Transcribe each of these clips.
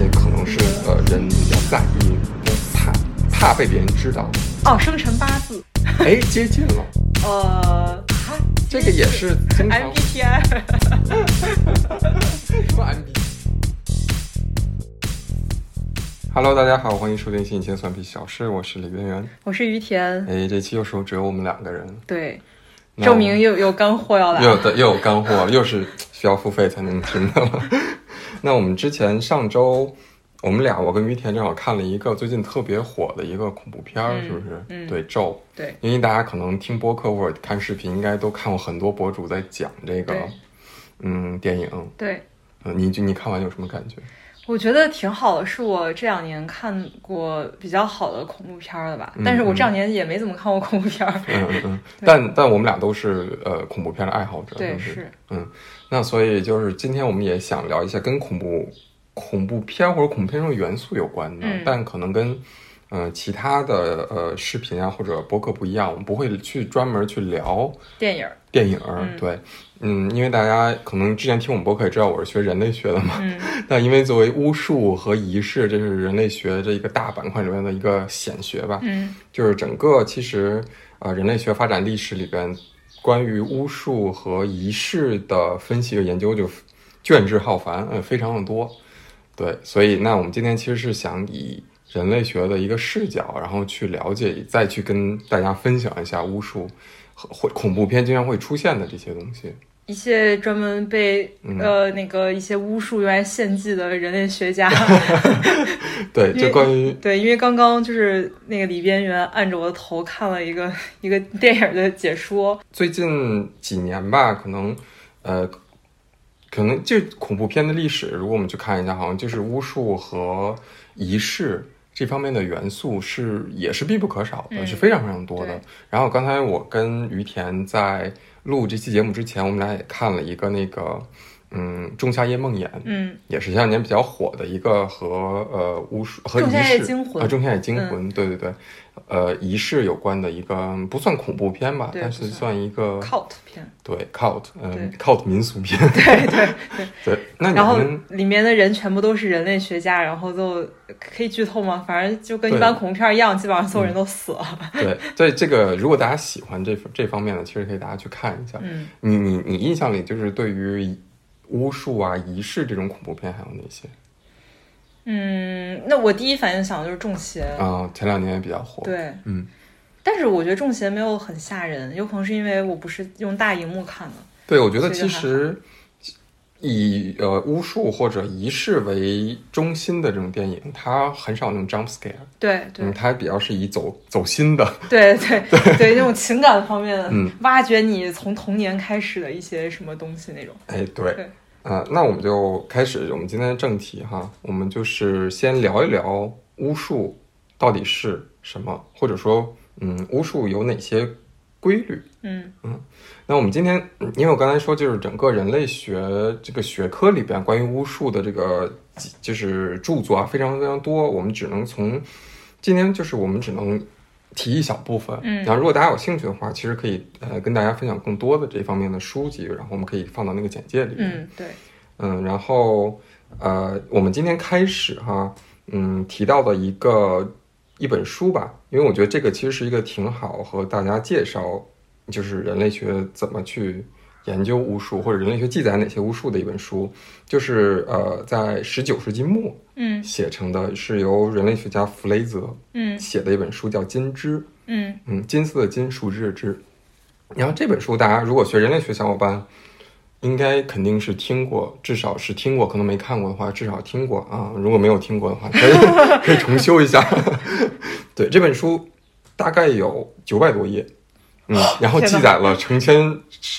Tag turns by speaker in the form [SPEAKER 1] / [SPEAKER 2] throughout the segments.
[SPEAKER 1] 些可能是呃人比较在意、怕怕被别人知道。
[SPEAKER 2] 哦，生辰八字。
[SPEAKER 1] 哎，接近了。
[SPEAKER 2] 呃，
[SPEAKER 1] 这个也是经常。
[SPEAKER 2] MBTI。
[SPEAKER 1] 什么 MBTI？Hello，大家好，欢迎收听《新一期蒜皮小事》，我是李渊源，
[SPEAKER 2] 我是于田。
[SPEAKER 1] 哎，这期又是只有我们两个人，
[SPEAKER 2] 对，证明又有干货要来，
[SPEAKER 1] 又的又有干货了，又是需要付费才能听的了。那我们之前上周，我们俩我跟于田正好看了一个最近特别火的一个恐怖片儿，是不是？
[SPEAKER 2] 嗯，
[SPEAKER 1] 对，咒。
[SPEAKER 2] 对，
[SPEAKER 1] 因为大家可能听播客或者看视频，应该都看过很多博主在讲这个，嗯，电影。
[SPEAKER 2] 对，
[SPEAKER 1] 嗯，你你看完有什么感觉？
[SPEAKER 2] 我觉得挺好的，是我这两年看过比较好的恐怖片了吧？但是我这两年也没怎么看过恐怖片。
[SPEAKER 1] 嗯嗯嗯。但但我们俩都是呃恐怖片的爱好者。
[SPEAKER 2] 对，
[SPEAKER 1] 是。嗯，那所以就是今天我们也想聊一下跟恐怖恐怖片或者恐怖片中的元素有关的，但可能跟嗯其他的呃视频啊或者博客不一样，我们不会去专门去聊
[SPEAKER 2] 电影。
[SPEAKER 1] 电影对。嗯，因为大家可能之前听我们博客也知道我是学人类学的嘛，那因为作为巫术和仪式，这是人类学这一个大板块里面的一个显学吧，
[SPEAKER 2] 嗯，
[SPEAKER 1] 就是整个其实呃人类学发展历史里边，关于巫术和仪式的分析和研究就卷帙浩繁，呃，非常的多，对，所以那我们今天其实是想以人类学的一个视角，然后去了解，再去跟大家分享一下巫术和会恐怖片经常会出现的这些东西。
[SPEAKER 2] 一些专门被呃那个一些巫术用来献祭的人类学家
[SPEAKER 1] 对，就关于
[SPEAKER 2] 对，因为刚刚就是那个李边缘按着我的头看了一个一个电影的解说。
[SPEAKER 1] 最近几年吧，可能呃，可能就恐怖片的历史，如果我们去看一下，好像就是巫术和仪式这方面的元素是也是必不可少的，是非常非常多的。然后刚才我跟于田在。录这期节目之前，我们俩也看了一个那个，嗯，《仲夏夜梦魇》，
[SPEAKER 2] 嗯，
[SPEAKER 1] 也是前两年比较火的一个和呃巫术和仪式
[SPEAKER 2] 啊，《
[SPEAKER 1] 仲夏夜惊魂》，对对对，呃，仪式有关的一个不算恐怖片吧，但是算一个
[SPEAKER 2] cult 片，
[SPEAKER 1] 对 cult，嗯，cult 民俗片，
[SPEAKER 2] 对对
[SPEAKER 1] 对 对。那
[SPEAKER 2] 然后里面的人全部都是人类学家，然后就可以剧透吗？反正就跟一般恐怖片一样，基本上所有人都死了。
[SPEAKER 1] 对，所以这个如果大家喜欢这这方面的，其实可以大家去看一下。
[SPEAKER 2] 嗯，
[SPEAKER 1] 你你你印象里就是对于巫术啊、仪式这种恐怖片还有哪些？
[SPEAKER 2] 嗯，那我第一反应想的就是《中邪》
[SPEAKER 1] 啊，前两年也比较火。
[SPEAKER 2] 对，
[SPEAKER 1] 嗯，
[SPEAKER 2] 但是我觉得《中邪》没有很吓人，有可能是因为我不是用大荧幕看的。
[SPEAKER 1] 对，我觉得其实。以呃巫术或者仪式为中心的这种电影，它很少那种 jump scare。
[SPEAKER 2] 对对，
[SPEAKER 1] 它比较是以走走心的。
[SPEAKER 2] 对对对 对，那种情感方面的，嗯，挖掘你从童年开始的一些什么东西那种。
[SPEAKER 1] 哎，对，啊，那我们就开始我们今天的正题哈，我们就是先聊一聊巫术到底是什么，或者说，嗯，巫术有哪些规律？
[SPEAKER 2] 嗯
[SPEAKER 1] 嗯。那我们今天，因为我刚才说，就是整个人类学这个学科里边关于巫术的这个就是著作啊，非常非常多。我们只能从今天就是我们只能提一小部分。
[SPEAKER 2] 嗯，
[SPEAKER 1] 然后如果大家有兴趣的话，其实可以呃跟大家分享更多的这方面的书籍，然后我们可以放到那个简介里面。
[SPEAKER 2] 嗯，对。
[SPEAKER 1] 嗯，然后呃，我们今天开始哈，嗯，提到的一个一本书吧，因为我觉得这个其实是一个挺好和大家介绍。就是人类学怎么去研究巫术，或者人类学记载哪些巫术的一本书，就是呃，在十九世纪末，
[SPEAKER 2] 嗯，
[SPEAKER 1] 写成的是由人类学家弗雷泽，
[SPEAKER 2] 嗯，
[SPEAKER 1] 写的一本书叫《金枝》，
[SPEAKER 2] 嗯
[SPEAKER 1] 嗯，金色的金，树枝的枝。然后这本书，大家如果学人类学小伙伴，应该肯定是听过，至少是听过，可能没看过的话，至少听过啊。如果没有听过的话，可以 可以重修一下。对，这本书大概有九百多页。嗯，然后记载了成千，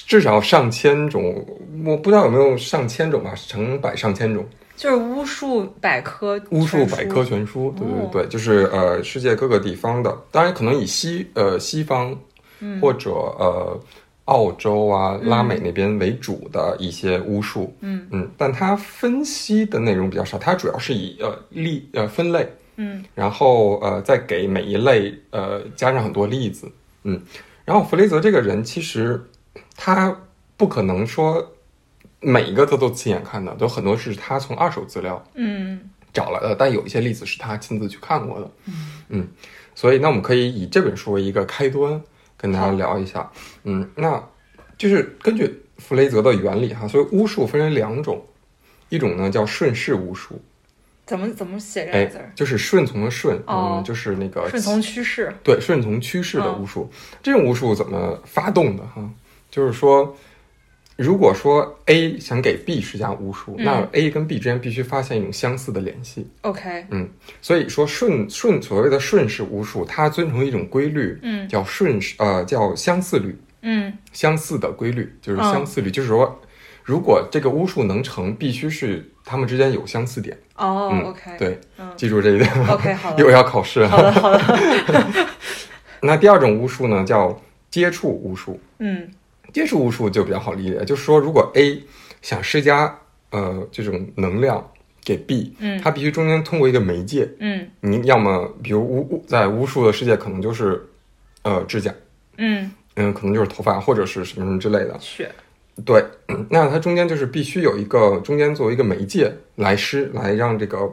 [SPEAKER 1] 至少上千种，我不知道有没有上千种吧，成百上千种，
[SPEAKER 2] 就是巫术百科，
[SPEAKER 1] 巫术百科全书，对对对，就是呃，世界各个地方的，当然可能以西呃西方或者呃澳洲啊拉美那边为主的一些巫术，
[SPEAKER 2] 嗯。
[SPEAKER 1] 嗯，但它分析的内容比较少，它主要是以呃例呃分类，
[SPEAKER 2] 嗯，
[SPEAKER 1] 然后呃再给每一类呃加上很多例子，嗯。然后弗雷泽这个人，其实他不可能说每一个他都亲眼看到，有很多是他从二手资料，
[SPEAKER 2] 嗯，
[SPEAKER 1] 找来的，但有一些例子是他亲自去看过的。嗯所以那我们可以以这本书为一个开端，跟大家聊一下。嗯，那就是根据弗雷泽的原理哈，所以巫术分为两种，一种呢叫顺势巫术，
[SPEAKER 2] 怎么怎么写这
[SPEAKER 1] 哎
[SPEAKER 2] 个字儿？，
[SPEAKER 1] 就是顺从的顺，
[SPEAKER 2] 哦
[SPEAKER 1] 嗯，就是那个
[SPEAKER 2] 顺从趋势。
[SPEAKER 1] 对，顺从趋势的
[SPEAKER 2] 嗯
[SPEAKER 1] 巫术，这种巫术怎么发动的哈？就是说，如果说 A 想给 B 施加巫术，
[SPEAKER 2] 嗯
[SPEAKER 1] 那 A 跟 B 之间必须发现一种相似的联系。
[SPEAKER 2] OK，嗯
[SPEAKER 1] 所以说顺顺所谓的顺势巫术，它遵从一种规律，
[SPEAKER 2] 嗯
[SPEAKER 1] 叫顺势呃叫相似律，
[SPEAKER 2] 嗯
[SPEAKER 1] 相似的规律就是
[SPEAKER 2] 嗯
[SPEAKER 1] 相似律，就是说，如果这个巫术能成，必须是他们之间有相似点。
[SPEAKER 2] 哦
[SPEAKER 1] 嗯
[SPEAKER 2] ，OK，
[SPEAKER 1] 对，
[SPEAKER 2] 嗯
[SPEAKER 1] 记住这一点。
[SPEAKER 2] ，OK，好
[SPEAKER 1] 又
[SPEAKER 2] 的，
[SPEAKER 1] 要考试。
[SPEAKER 2] 好的，好的，
[SPEAKER 1] 那第二种巫术呢，叫接触巫术。
[SPEAKER 2] 嗯
[SPEAKER 1] 接触巫术就比较好理解，就是说，如果 A 想施加呃这种能量给 B，
[SPEAKER 2] 嗯
[SPEAKER 1] 它必须中间通过一个媒介，
[SPEAKER 2] 嗯
[SPEAKER 1] 你要么比如巫巫在巫术的世界，可能就是呃指甲，
[SPEAKER 2] 嗯，
[SPEAKER 1] 嗯，可能就是头发或者是什么什么之类的。
[SPEAKER 2] 血，
[SPEAKER 1] 对，那它中间就是必须有一个中间作为一个媒介来施来让这个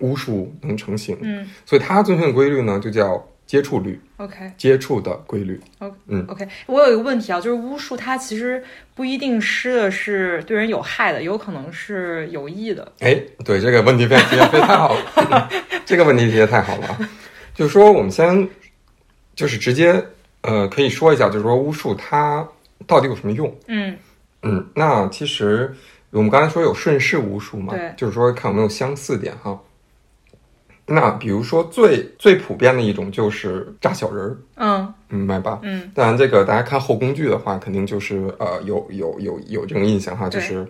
[SPEAKER 1] 巫术能成型，
[SPEAKER 2] 嗯
[SPEAKER 1] 所以它遵循的规律呢就叫接触率
[SPEAKER 2] ，，OK。
[SPEAKER 1] 接触的规律。
[SPEAKER 2] OK，我有一个问题啊，就是巫术它其实不一定施的是对人有害的，有可能是有益的。
[SPEAKER 1] 哎，对这个问题非常提的非常太好了，这个问题提的 太好了啊。就是说，我们先就是直接呃可以说一下，就是说巫术它到底有什么用？
[SPEAKER 2] 嗯
[SPEAKER 1] 嗯，那其实我们刚才说有顺势巫术嘛，
[SPEAKER 2] 对
[SPEAKER 1] 就是说看有没有相似点哈。那比如说最最普遍的一种就是扎小人儿，
[SPEAKER 2] 嗯
[SPEAKER 1] 明白吧？
[SPEAKER 2] 嗯
[SPEAKER 1] 当然，这个大家看后宫剧的话，肯定就是呃有有有有这种印象哈，就是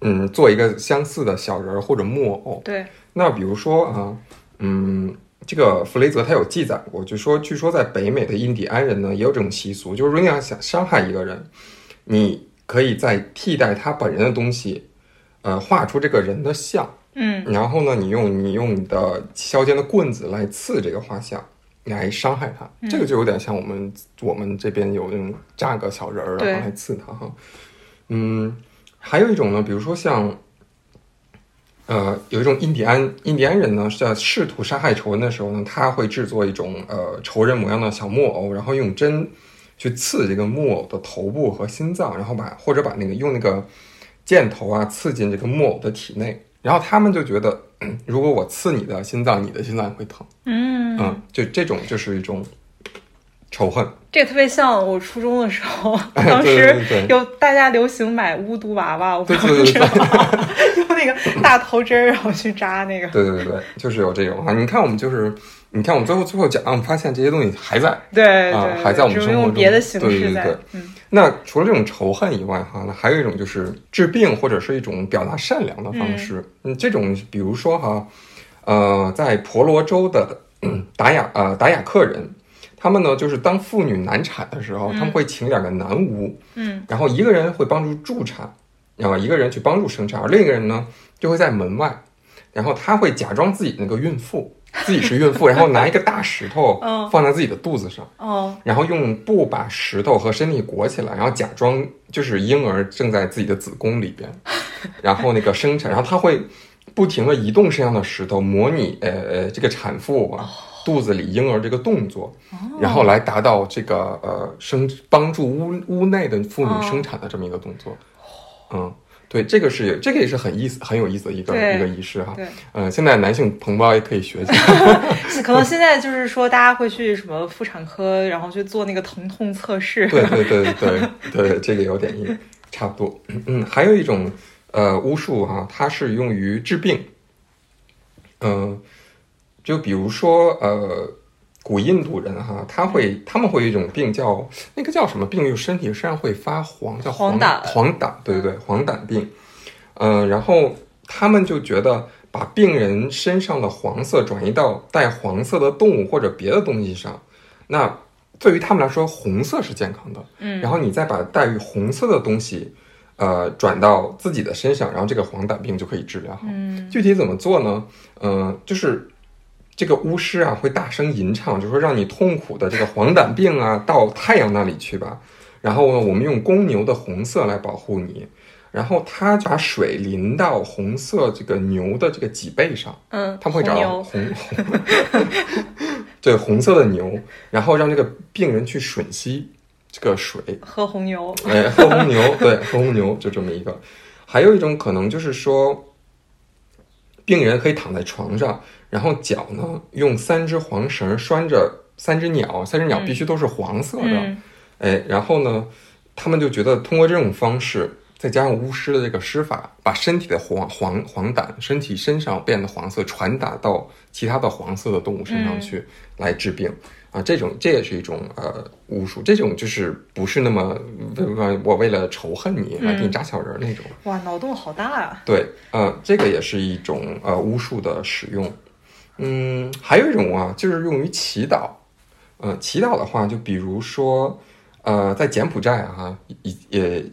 [SPEAKER 1] 嗯做一个相似的小人儿或者木偶。
[SPEAKER 2] 对，
[SPEAKER 1] 那比如说啊，嗯，这个弗雷泽他有记载过，就说据说在北美的印第安人呢也有这种习俗，就是如果你要想伤害一个人，你可以在替代他本人的东西，呃，画出这个人的像，
[SPEAKER 2] 嗯
[SPEAKER 1] 然后呢，你用你用你的削尖的棍子来刺这个画像，来伤害他。这个就有点像我们我们这边有那种扎个小人儿，然后来刺他哈。嗯，还有一种呢，比如说像，呃，有一种印第安印第安人呢，是在试图杀害仇人的时候呢，他会制作一种呃仇人模样的小木偶，然后用针去刺这个木偶的头部和心脏，然后把或者把那个用那个箭头啊刺进这个木偶的体内，然后他们就觉得，嗯 如果我刺你的心脏，你的心脏也会疼，
[SPEAKER 2] 嗯。
[SPEAKER 1] 嗯，就这种就是一种仇恨，
[SPEAKER 2] 这个特别像我初中的时候，当时有大家流行买巫毒娃娃，我不
[SPEAKER 1] 对
[SPEAKER 2] 知道你知
[SPEAKER 1] 对对。对
[SPEAKER 2] 道吗？用那个大头针儿然后去扎那个。
[SPEAKER 1] 对对对对，就是有这种啊。你看我们就是，你看我们最后最后讲，我们发现这些东西还在。
[SPEAKER 2] 对对，
[SPEAKER 1] 啊还在我们生活中
[SPEAKER 2] 用别的形
[SPEAKER 1] 对对
[SPEAKER 2] 式在
[SPEAKER 1] 对对，
[SPEAKER 2] 嗯
[SPEAKER 1] 那除了这种仇恨以外，哈，那还有一种就是治病或者是一种表达善良的方式。嗯，这种比如说哈，呃，在婆罗洲的嗯达雅呃达雅克人，他们呢就是当妇女难产的时候，他们会请两个男巫，
[SPEAKER 2] 嗯
[SPEAKER 1] 然后一个人会帮助助产，然后一个人去帮助生产，而另一个人呢就会在门外，然后他会假装自己那个孕妇，自己是孕妇，然后拿一个大石头
[SPEAKER 2] 嗯
[SPEAKER 1] 放在自己的肚子上。
[SPEAKER 2] 哦
[SPEAKER 1] 然后用布把石头和身体裹起来，然后假装就是婴儿正在自己的子宫里边，然后那个生产，然后他会不停的移动身上的石头，模拟呃呃这个产妇啊肚子里婴儿这个动作，然后来达到这个呃生帮助屋屋内的妇女
[SPEAKER 2] 哦
[SPEAKER 1] 生产的这么一个动作，嗯。对，这个是这个也是很意思很有意思的一个一个仪式哈。
[SPEAKER 2] 对，
[SPEAKER 1] 呃，现在男性同胞也可以学起来。
[SPEAKER 2] 可能现在就是说，大家会去什么妇产科，然后去做那个疼痛测试。
[SPEAKER 1] 对对对对对，这个有点意差不多。嗯，还有一种呃巫术哈、它是用于治病。嗯、就比如说呃，古印度人哈、他会他们会有一种病叫那个叫什么病，就身体身上会发黄，叫黄
[SPEAKER 2] 黄疸
[SPEAKER 1] 黄疸，对对对，黄疸病。嗯、然后他们就觉得把病人身上的黄色转移到带黄色的动物或者别的东西上，那对于他们来说，红色是健康的。
[SPEAKER 2] 嗯
[SPEAKER 1] 然后你再把带有红色的东西，呃，转到自己的身上，然后这个黄疸病就可以治疗好。
[SPEAKER 2] 嗯
[SPEAKER 1] 具体怎么做呢？嗯、就是这个巫师啊会大声吟唱，就说让你痛苦的这个黄疸病啊到太阳那里去吧。然后呢，我们用公牛的红色来保护你，然后他把水淋到红色这个牛的这个脊背上，
[SPEAKER 2] 嗯，
[SPEAKER 1] 他们会找到
[SPEAKER 2] 红
[SPEAKER 1] 红红，对红色的牛，然后让这个病人去吮吸这个水，
[SPEAKER 2] 喝红牛，
[SPEAKER 1] 哎，喝红牛，对，喝红牛就这么一个。还有一种可能就是说，病人可以躺在床上，然后脚呢用三只黄绳拴着三只鸟，三只鸟
[SPEAKER 2] 嗯。
[SPEAKER 1] 必须都是黄色的，
[SPEAKER 2] 嗯。
[SPEAKER 1] 哎，然后呢，他们就觉得通过这种方式，再加上巫师的这个施法，把身体的黄黄黄疸，身体身上变的黄色传达到其他的黄色的动物身上去，来治病啊。这种这也是一种呃巫术，这种就是不是那么为我为了仇恨你来给你扎小人儿那种。
[SPEAKER 2] 哇，脑洞好大啊！
[SPEAKER 1] 对，呃，这个也是一种呃巫术的使用。嗯，还有一种啊，就是用于祈祷。呃，祈祷的话，就比如说，呃，在柬埔寨啊，也也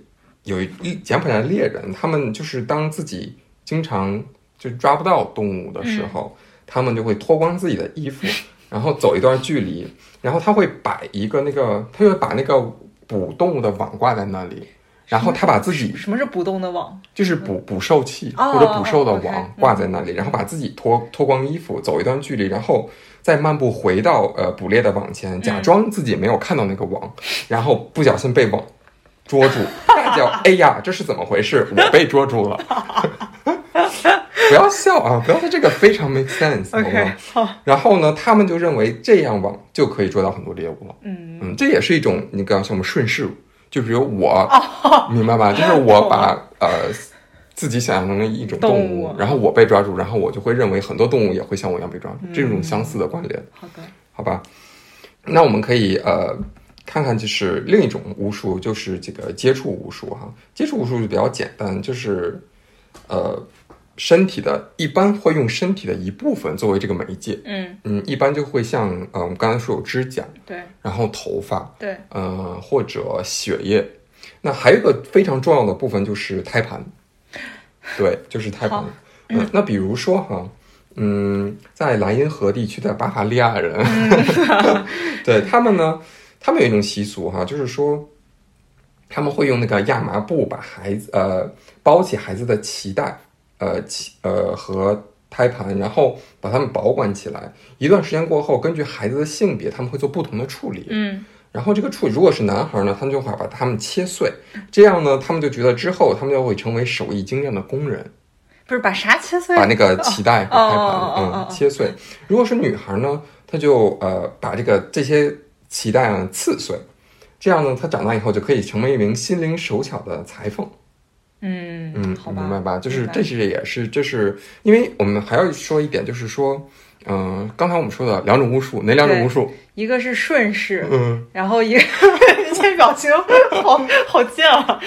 [SPEAKER 1] 有一柬埔寨的猎人，他们就是当自己经常就抓不到动物的时候，他们就会脱光自己的衣服，然后走一段距离，然后他会摆一个那个，他会把那个捕动物的网挂在那里，然后他把自己
[SPEAKER 2] 什么是捕动的网？
[SPEAKER 1] 就是捕捕兽器
[SPEAKER 2] 哦
[SPEAKER 1] 或者捕兽的网挂在那里，然后把自己脱脱光衣服，走一段距离，然后再漫步回到呃捕猎的网前，假装自己没有看到那个网，然后不小心被网捉住，大叫：“哎呀，这是怎么回事？我被捉住了！”不要笑啊！不要说这个非常 make sense，好
[SPEAKER 2] OK，
[SPEAKER 1] 然后呢，他们就认为这样网就可以捉到很多猎物了。
[SPEAKER 2] 嗯
[SPEAKER 1] 嗯，这也是一种你刚刚像我们顺势，就比如我，
[SPEAKER 2] 哦
[SPEAKER 1] 明白吧？就是我把呃自己想象成一种动
[SPEAKER 2] 动物
[SPEAKER 1] 然后我被抓住，然后我就会认为很多动物也会像我一样被抓住，这
[SPEAKER 2] 嗯
[SPEAKER 1] 种相似的关联，
[SPEAKER 2] 好的，
[SPEAKER 1] 好吧？那我们可以呃看看，就是另一种巫术，就是这个接触巫术哈。接触巫术就比较简单，就是呃身体的，一般会用身体的一部分作为这个媒介。
[SPEAKER 2] 嗯，
[SPEAKER 1] 嗯，一般就会像呃我们刚才说有指甲，
[SPEAKER 2] 对。
[SPEAKER 1] 然后头发，
[SPEAKER 2] 对，
[SPEAKER 1] 呃，或者血液。那还有一个非常重要的部分就是胎盘，对，就是胎盘。
[SPEAKER 2] 好。
[SPEAKER 1] 嗯，那比如说哈，嗯，在莱茵河地区的巴伐利亚人，对他们呢，他们有一种习俗哈，就是说他们会用那个亚麻布把孩子呃包起孩子的脐带，呃脐呃和胎盘，然后把它们保管起来。一段时间过后，根据孩子的性别，他们会做不同的处理。
[SPEAKER 2] 嗯
[SPEAKER 1] 然后这个处理如果是男孩呢，他们就会把它们切碎，这样呢，他们就觉得之后他们就会成为手艺精湛的工人，
[SPEAKER 2] 不是把啥切碎？
[SPEAKER 1] 把那个脐带和胎盘
[SPEAKER 2] 哦哦哦哦哦
[SPEAKER 1] 嗯切碎。如果是女孩呢，她就呃把这个这些脐带啊刺碎，这样呢，她长大以后就可以成为一名心灵手巧的裁缝。
[SPEAKER 2] 嗯
[SPEAKER 1] 嗯，
[SPEAKER 2] 好吧，
[SPEAKER 1] 明白吧？就是这是也是，这是因为我们还要说一点，就是说，嗯、刚才我们说的两种巫术，哪两种巫术？
[SPEAKER 2] 一个是顺势，
[SPEAKER 1] 嗯，
[SPEAKER 2] 然后一个你 这表情好好贱啊，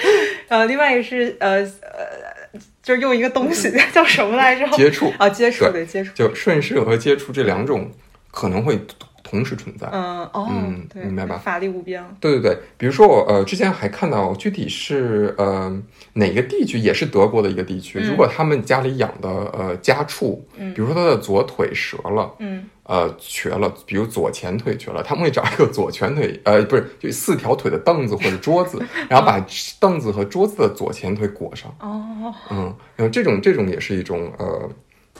[SPEAKER 2] 呃，另外一个是呃呃，就是用一个东西叫什么来着？
[SPEAKER 1] 接触
[SPEAKER 2] 啊，接触
[SPEAKER 1] 对
[SPEAKER 2] 对接触，
[SPEAKER 1] 就顺势和接触这两种可能会同时存在。
[SPEAKER 2] 嗯哦
[SPEAKER 1] 嗯，
[SPEAKER 2] 对，
[SPEAKER 1] 明白吧？
[SPEAKER 2] 法力无边，
[SPEAKER 1] 对对对，比如说我呃之前还看到具体是呃哪个地区，也是德国的一个地区，
[SPEAKER 2] 嗯。
[SPEAKER 1] 如果他们家里养的呃家畜，比如说他的左腿折了，
[SPEAKER 2] 嗯。
[SPEAKER 1] 呃瘸了，比如左前腿瘸了，他们会找一个左前腿呃不是就四条腿的凳子或者桌子，然后把凳子和桌子的左前腿裹上，
[SPEAKER 2] 哦，
[SPEAKER 1] 嗯，然后这种这种也是一种呃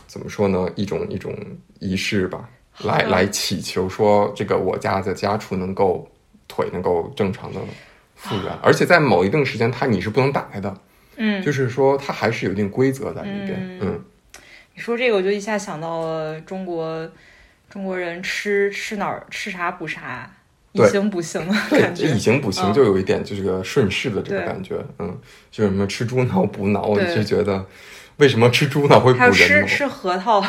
[SPEAKER 1] 怎么说呢，一种一种仪式吧。来来祈求说，这个我家的家畜能够腿能够正常的复原，而且在某一定时间，它你是不能打开的，
[SPEAKER 2] 嗯，
[SPEAKER 1] 就是说它还是有一定规则在里边。
[SPEAKER 2] 嗯。
[SPEAKER 1] 嗯，
[SPEAKER 2] 你说这个我就一下想到了中国中国人吃吃哪儿吃啥补啥，以形补形的
[SPEAKER 1] 对，
[SPEAKER 2] 感觉。
[SPEAKER 1] 这以，形补形
[SPEAKER 2] 嗯。
[SPEAKER 1] 就有一点就是个顺势的这个感觉。嗯，就是什么吃猪脑补脑，我就觉得为什么吃猪脑会补
[SPEAKER 2] 还有
[SPEAKER 1] 人脑？
[SPEAKER 2] 吃吃核桃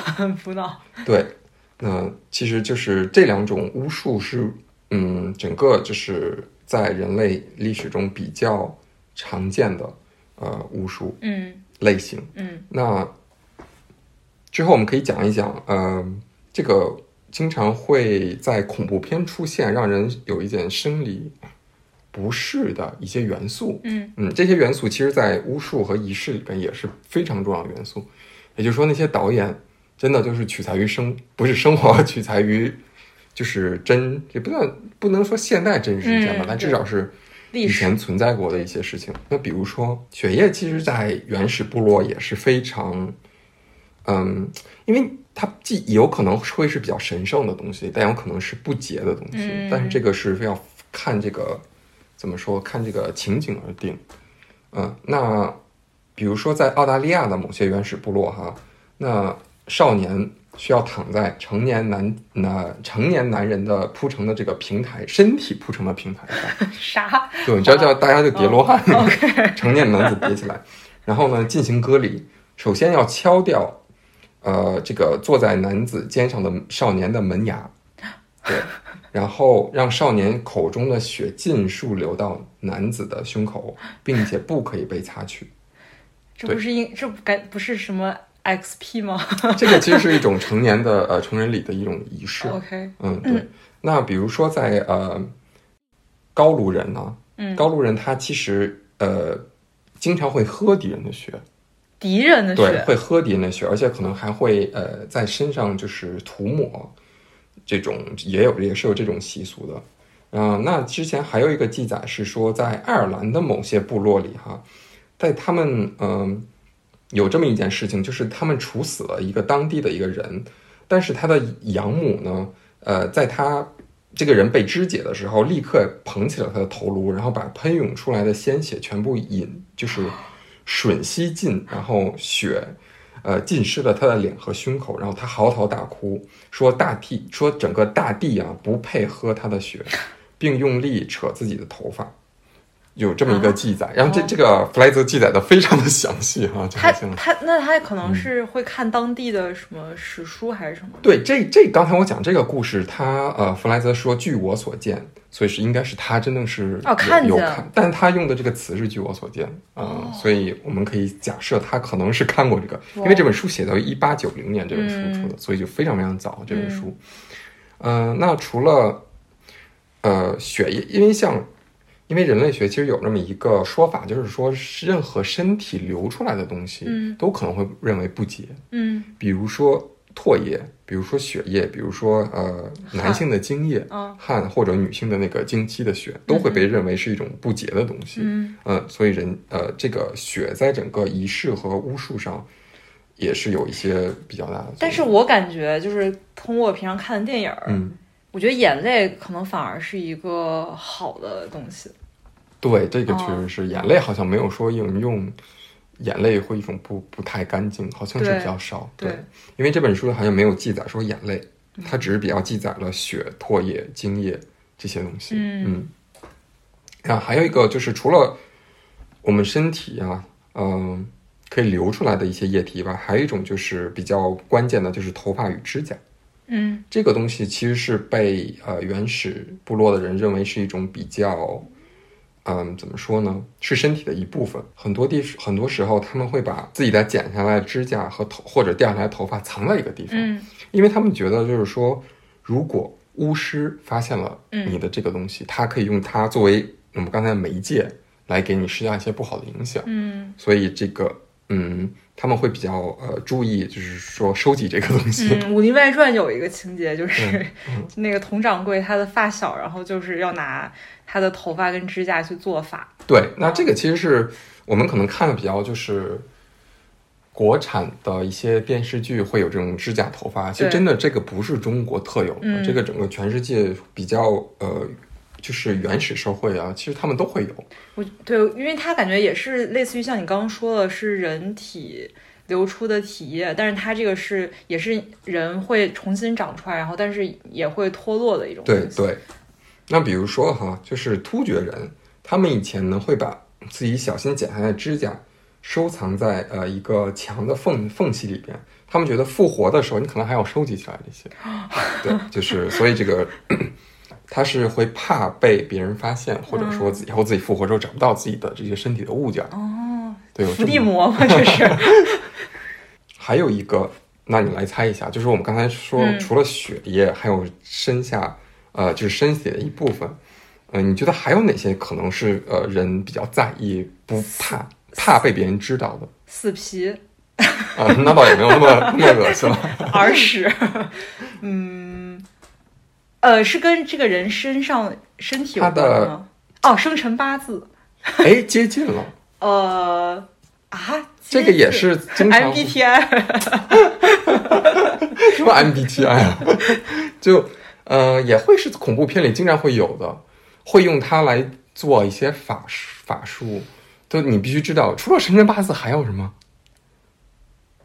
[SPEAKER 2] 补脑，
[SPEAKER 1] 对，那其实就是这两种巫术是，嗯，整个就是在人类历史中比较常见的呃巫术
[SPEAKER 2] 嗯
[SPEAKER 1] 类型。
[SPEAKER 2] 嗯
[SPEAKER 1] 那之后我们可以讲一讲，呃，这个经常会在恐怖片出现，让人有一点生理不适的一些元素。
[SPEAKER 2] 嗯
[SPEAKER 1] 嗯，这些元素其实，在巫术和仪式里边也是非常重要的元素。也就是说，那些导演真的就是取材于生，不是生活，取材于就是真，也不能不能说现代真实事件吧，
[SPEAKER 2] 嗯
[SPEAKER 1] 但至少是以前存在过的一些事情。那比如说血液，其实在原始部落也是非常，嗯，因为它既有可能会是比较神圣的东西，但有可能是不洁的东西。
[SPEAKER 2] 嗯
[SPEAKER 1] 但是这个是要看这个怎么说，看这个情景而定。嗯，那比如说在澳大利亚的某些原始部落哈，那少年需要躺在成年男那成年男人的铺成的这个平台，身体铺成的平台上，
[SPEAKER 2] 啥？
[SPEAKER 1] 对，这叫大家就叠罗汉，
[SPEAKER 2] 哦
[SPEAKER 1] 成年男子叠起来，然后呢进行割礼，首先要敲掉，呃，这个坐在男子肩上的少年的门牙，对，然后让少年口中的血尽数流到男子的胸口，并且不可以被擦去。
[SPEAKER 2] 这不是应这不该不是什么 XP 吗
[SPEAKER 1] 这个其实是一种成年的呃成人礼的一种仪式。
[SPEAKER 2] ？OK，
[SPEAKER 1] 嗯，对。那比如说在呃高卢人呢，
[SPEAKER 2] 嗯，
[SPEAKER 1] 高卢人他其实呃经常会喝敌人的血，
[SPEAKER 2] 敌人的
[SPEAKER 1] 对，
[SPEAKER 2] 血，
[SPEAKER 1] 会喝敌人的血，而且可能还会呃在身上就是涂抹，这种也有也是有这种习俗的。嗯、那之前还有一个记载是说，在爱尔兰的某些部落里哈，在他们嗯、有这么一件事情，就是他们处死了一个当地的一个人，但是他的养母呢，呃，在他这个人被肢解的时候，立刻捧起了他的头颅，然后把喷涌出来的鲜血全部饮，就是吮吸尽，然后血，呃，浸湿了他的脸和胸口，然后他嚎啕大哭，说大地，说整个大地啊不配喝他的血，并用力扯自己的头发。有这么一个记载，然后这
[SPEAKER 2] 哦。
[SPEAKER 1] 这个弗莱泽记载的非常的详细哈，这
[SPEAKER 2] 他他那他可
[SPEAKER 1] 嗯。
[SPEAKER 2] 能是会看当地的什么史书还是什么？
[SPEAKER 1] 对，这这刚才我讲这个故事，他呃，弗莱泽说，据我所见，所以是应该是他真的是
[SPEAKER 2] 哦
[SPEAKER 1] 有有
[SPEAKER 2] 看
[SPEAKER 1] 但他用的这个词是据我所见啊、呃所以我们可以假设他可能是看过这个，因为这本书写到一八九零年这本书出的，所以就非常非常早这本书。嗯、那除了呃血液，因为像因为人类学其实有这么一个说法，就是说任何身体流出来的东西，
[SPEAKER 2] 嗯
[SPEAKER 1] 都可能会认为不洁。
[SPEAKER 2] 嗯
[SPEAKER 1] 比如说唾液，比如说血液，比如说呃男性的精液、
[SPEAKER 2] 嗯
[SPEAKER 1] 汗或者女性的那个经期的血，都会被认为是一种不洁的东西。
[SPEAKER 2] 嗯
[SPEAKER 1] 呃，所以人呃这个血在整个仪式和巫术上也是有一些比较大的。
[SPEAKER 2] 但是我感觉就是通过我平常看的电影我觉得眼泪可能反而是一个好的东西。
[SPEAKER 1] 对，这个
[SPEAKER 2] 哦
[SPEAKER 1] 确实是眼泪好像没有说用用眼泪会一种不不太干净，好像是比较少。
[SPEAKER 2] 对
[SPEAKER 1] 因为这本书好像没有记载说眼泪，它只是比较记载了血、唾液、精液这些东西。
[SPEAKER 2] 嗯
[SPEAKER 1] 然后还有一个就是除了我们身体啊，嗯、可以流出来的一些液体以外，还有一种就是比较关键的，就是头发与指甲。
[SPEAKER 2] 嗯
[SPEAKER 1] 这个东西其实是被呃原始部落的人认为是一种比较，嗯，怎么说呢？是身体的一部分。很多地很多时候他们会把自己的剪下来的指甲和头或者掉下来的头发藏在一个地方，
[SPEAKER 2] 嗯
[SPEAKER 1] 因为他们觉得就是说，如果巫师发现了
[SPEAKER 2] 嗯
[SPEAKER 1] 你的这个东西，他可以用它作为我们刚才的媒介来给你施加一些不好的影响，
[SPEAKER 2] 嗯
[SPEAKER 1] 所以这个嗯，他们会比较呃注意，就是说收集这个东西。
[SPEAKER 2] 嗯，《武林外传》有一个情节，就是、
[SPEAKER 1] 嗯
[SPEAKER 2] 那个佟掌柜他的发小，然后就是要拿他的头发跟指甲去做法。
[SPEAKER 1] 对，那这个其实是我们可能看的比较就是国产的一些电视剧会有这种指甲头发，其实真的这个不是中国特有的，
[SPEAKER 2] 嗯
[SPEAKER 1] 这个整个全世界比较呃就是原始社会啊，其实他们都会有。
[SPEAKER 2] 我对，因为他感觉也是类似于像你刚刚说的，是人体流出的体液，但是它这个是也是人会重新长出来，然后但是也会脱落的一种东西。
[SPEAKER 1] 对对，那比如说哈，就是突厥人，他们以前呢会把自己小心剪下来的指甲收藏在呃一个墙的缝缝隙里边。他们觉得复活的时候，你可能还要收集起来这些。对，就是所以这个他是会怕被别人发现，或者说以后自己复活之后找不到自己的这些身体的物件。
[SPEAKER 2] 哦，
[SPEAKER 1] 对，
[SPEAKER 2] 伏地魔嘛，这是。
[SPEAKER 1] 还有一个，那你来猜一下，就是我们刚才说，
[SPEAKER 2] 嗯
[SPEAKER 1] 除了血液，还有身下，呃，就是身体的一部分，呃，你觉得还有哪些可能是呃人比较在意、不怕怕被别人知道的？
[SPEAKER 2] 死皮、
[SPEAKER 1] 啊、那倒也没有那么那么恶心了。
[SPEAKER 2] 耳屎，嗯，呃，是跟这个人身上身体有关吗？哦，生辰八字，
[SPEAKER 1] 哎，接近了，
[SPEAKER 2] 呃啊，
[SPEAKER 1] 这个也是经常
[SPEAKER 2] MBTI，
[SPEAKER 1] 什么 MBTI 啊？就呃，也会是恐怖片里经常会有的，会用它来做一些法术法术。就你必须知道，除了生辰八字还有什么？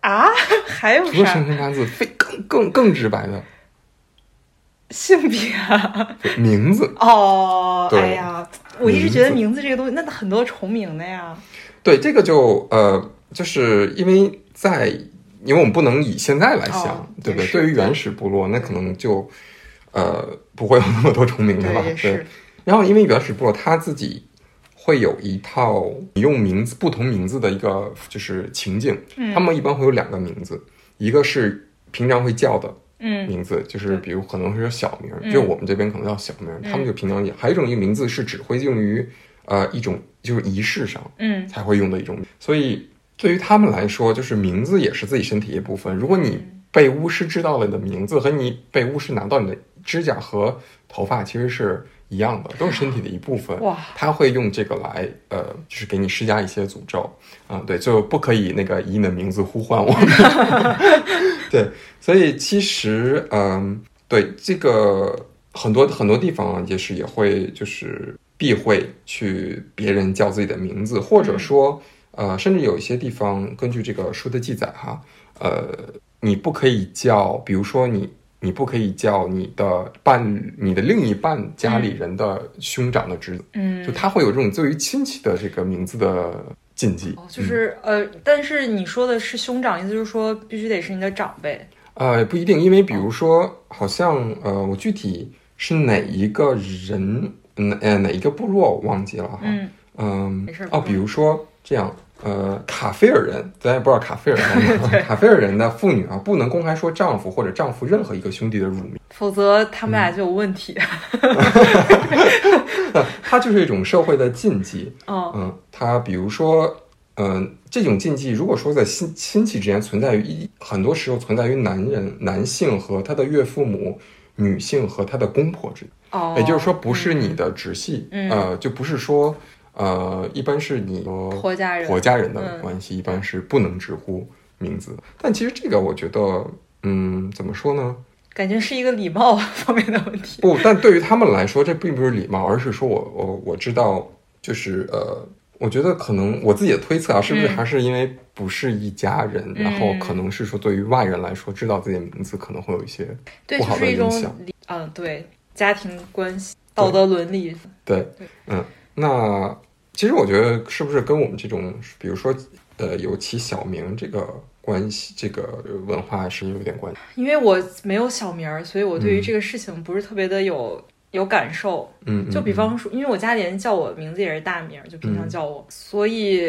[SPEAKER 2] 啊，还有啥
[SPEAKER 1] 除了生？辰八字，非更更更直白的
[SPEAKER 2] 性别
[SPEAKER 1] 名字。
[SPEAKER 2] 哦，
[SPEAKER 1] 对
[SPEAKER 2] 哎呀，我一直觉得
[SPEAKER 1] 名
[SPEAKER 2] 名字这个东西，那很多重名的呀。
[SPEAKER 1] 对，这个就呃，就是因为在，因为我们不能以现在来想，
[SPEAKER 2] 哦
[SPEAKER 1] 对不对？对于原始部落，那可能就呃不会有那么多重名的吧
[SPEAKER 2] 对，？
[SPEAKER 1] 然后，因为原始部落他自己会有一套用名字不同名字的一个就是情境，
[SPEAKER 2] 嗯
[SPEAKER 1] 他们一般会有两个名字，一个是平常会叫的
[SPEAKER 2] 嗯。
[SPEAKER 1] 名字，就是比如可能是小名，
[SPEAKER 2] 嗯。
[SPEAKER 1] 就我们这边可能叫小名儿，他们就平常也还有一种一个名字是只会用于呃一种就是仪式上
[SPEAKER 2] 嗯。
[SPEAKER 1] 才会用的一种，所以对于他们来说，就是名字也是自己身体一部分。如果你被巫师知道了你的名字，和你被巫师拿到你的指甲和头发其实是一样的，都是身体的一部分。
[SPEAKER 2] 哇，
[SPEAKER 1] 他会用这个来呃，就是给你施加一些诅咒啊、对，就不可以那个以你的名字呼唤我。对，所以其实嗯、对这个很多很多地方啊也是也会就是避讳去别人叫自己的名字，或者说呃，甚至有一些地方根据这个书的记载哈，呃，你不可以叫，比如说你。你不可以叫你的伴、你的另一半家里人的兄长的侄子，
[SPEAKER 2] 嗯
[SPEAKER 1] 就他会有这种对于亲戚的这个名字的禁忌。
[SPEAKER 2] 哦，就是呃，但是你说的是兄长，意思就是说必须得是你的长辈。
[SPEAKER 1] 呃，不一定，因为比如说，好像呃，我具体是哪一个人，哪呃，哪一个部落我忘记了哈。
[SPEAKER 2] 嗯
[SPEAKER 1] 嗯
[SPEAKER 2] 没事
[SPEAKER 1] 哦，比如说这样，呃，卡菲尔人，咱也不知道卡菲尔人，卡菲尔人的妇女啊，不能公开说丈夫或者丈夫任何一个兄弟的乳名，
[SPEAKER 2] 否则他们俩就有问题。
[SPEAKER 1] 它就是一种社会的禁忌。
[SPEAKER 2] 哦，
[SPEAKER 1] 嗯，它比如说，嗯、这种禁忌如果说在亲亲戚之间存在于一，很多时候存在于男人、男性和他的岳父母、女性和他的公婆之间，
[SPEAKER 2] 哦，
[SPEAKER 1] 也就是说，不是你的直系，
[SPEAKER 2] 嗯。
[SPEAKER 1] 呃，就不是说，呃，一般是你和
[SPEAKER 2] 婆家人
[SPEAKER 1] 婆家人的
[SPEAKER 2] 嗯
[SPEAKER 1] 关系，一般是不能直呼名字。但其实这个，我觉得，嗯，怎么说呢？
[SPEAKER 2] 感觉是一个礼貌 方面的问题。
[SPEAKER 1] 不，但对于他们来说，这并不是礼貌，而是说我我我知道，就是呃，我觉得可能我自己的推测啊，是不是
[SPEAKER 2] 嗯
[SPEAKER 1] 还是因为不是一家人，然后可能是说对于外人来说，知道自己的名字可能会有一些，不好的影响。
[SPEAKER 2] 礼，嗯，对，家庭关系、道德伦理。
[SPEAKER 1] 对
[SPEAKER 2] 对，
[SPEAKER 1] 嗯，那其实我觉得是不是跟我们这种，比如说呃，有起小名这个关系，这个文化是有点关系。
[SPEAKER 2] 因为我没有小名儿，所以我对于这个事情不是特别的有有感受。
[SPEAKER 1] 嗯，嗯
[SPEAKER 2] 就比
[SPEAKER 1] 嗯
[SPEAKER 2] 方说，因为我家里人叫我名字也是大名儿，就平常
[SPEAKER 1] 嗯
[SPEAKER 2] 叫我，所以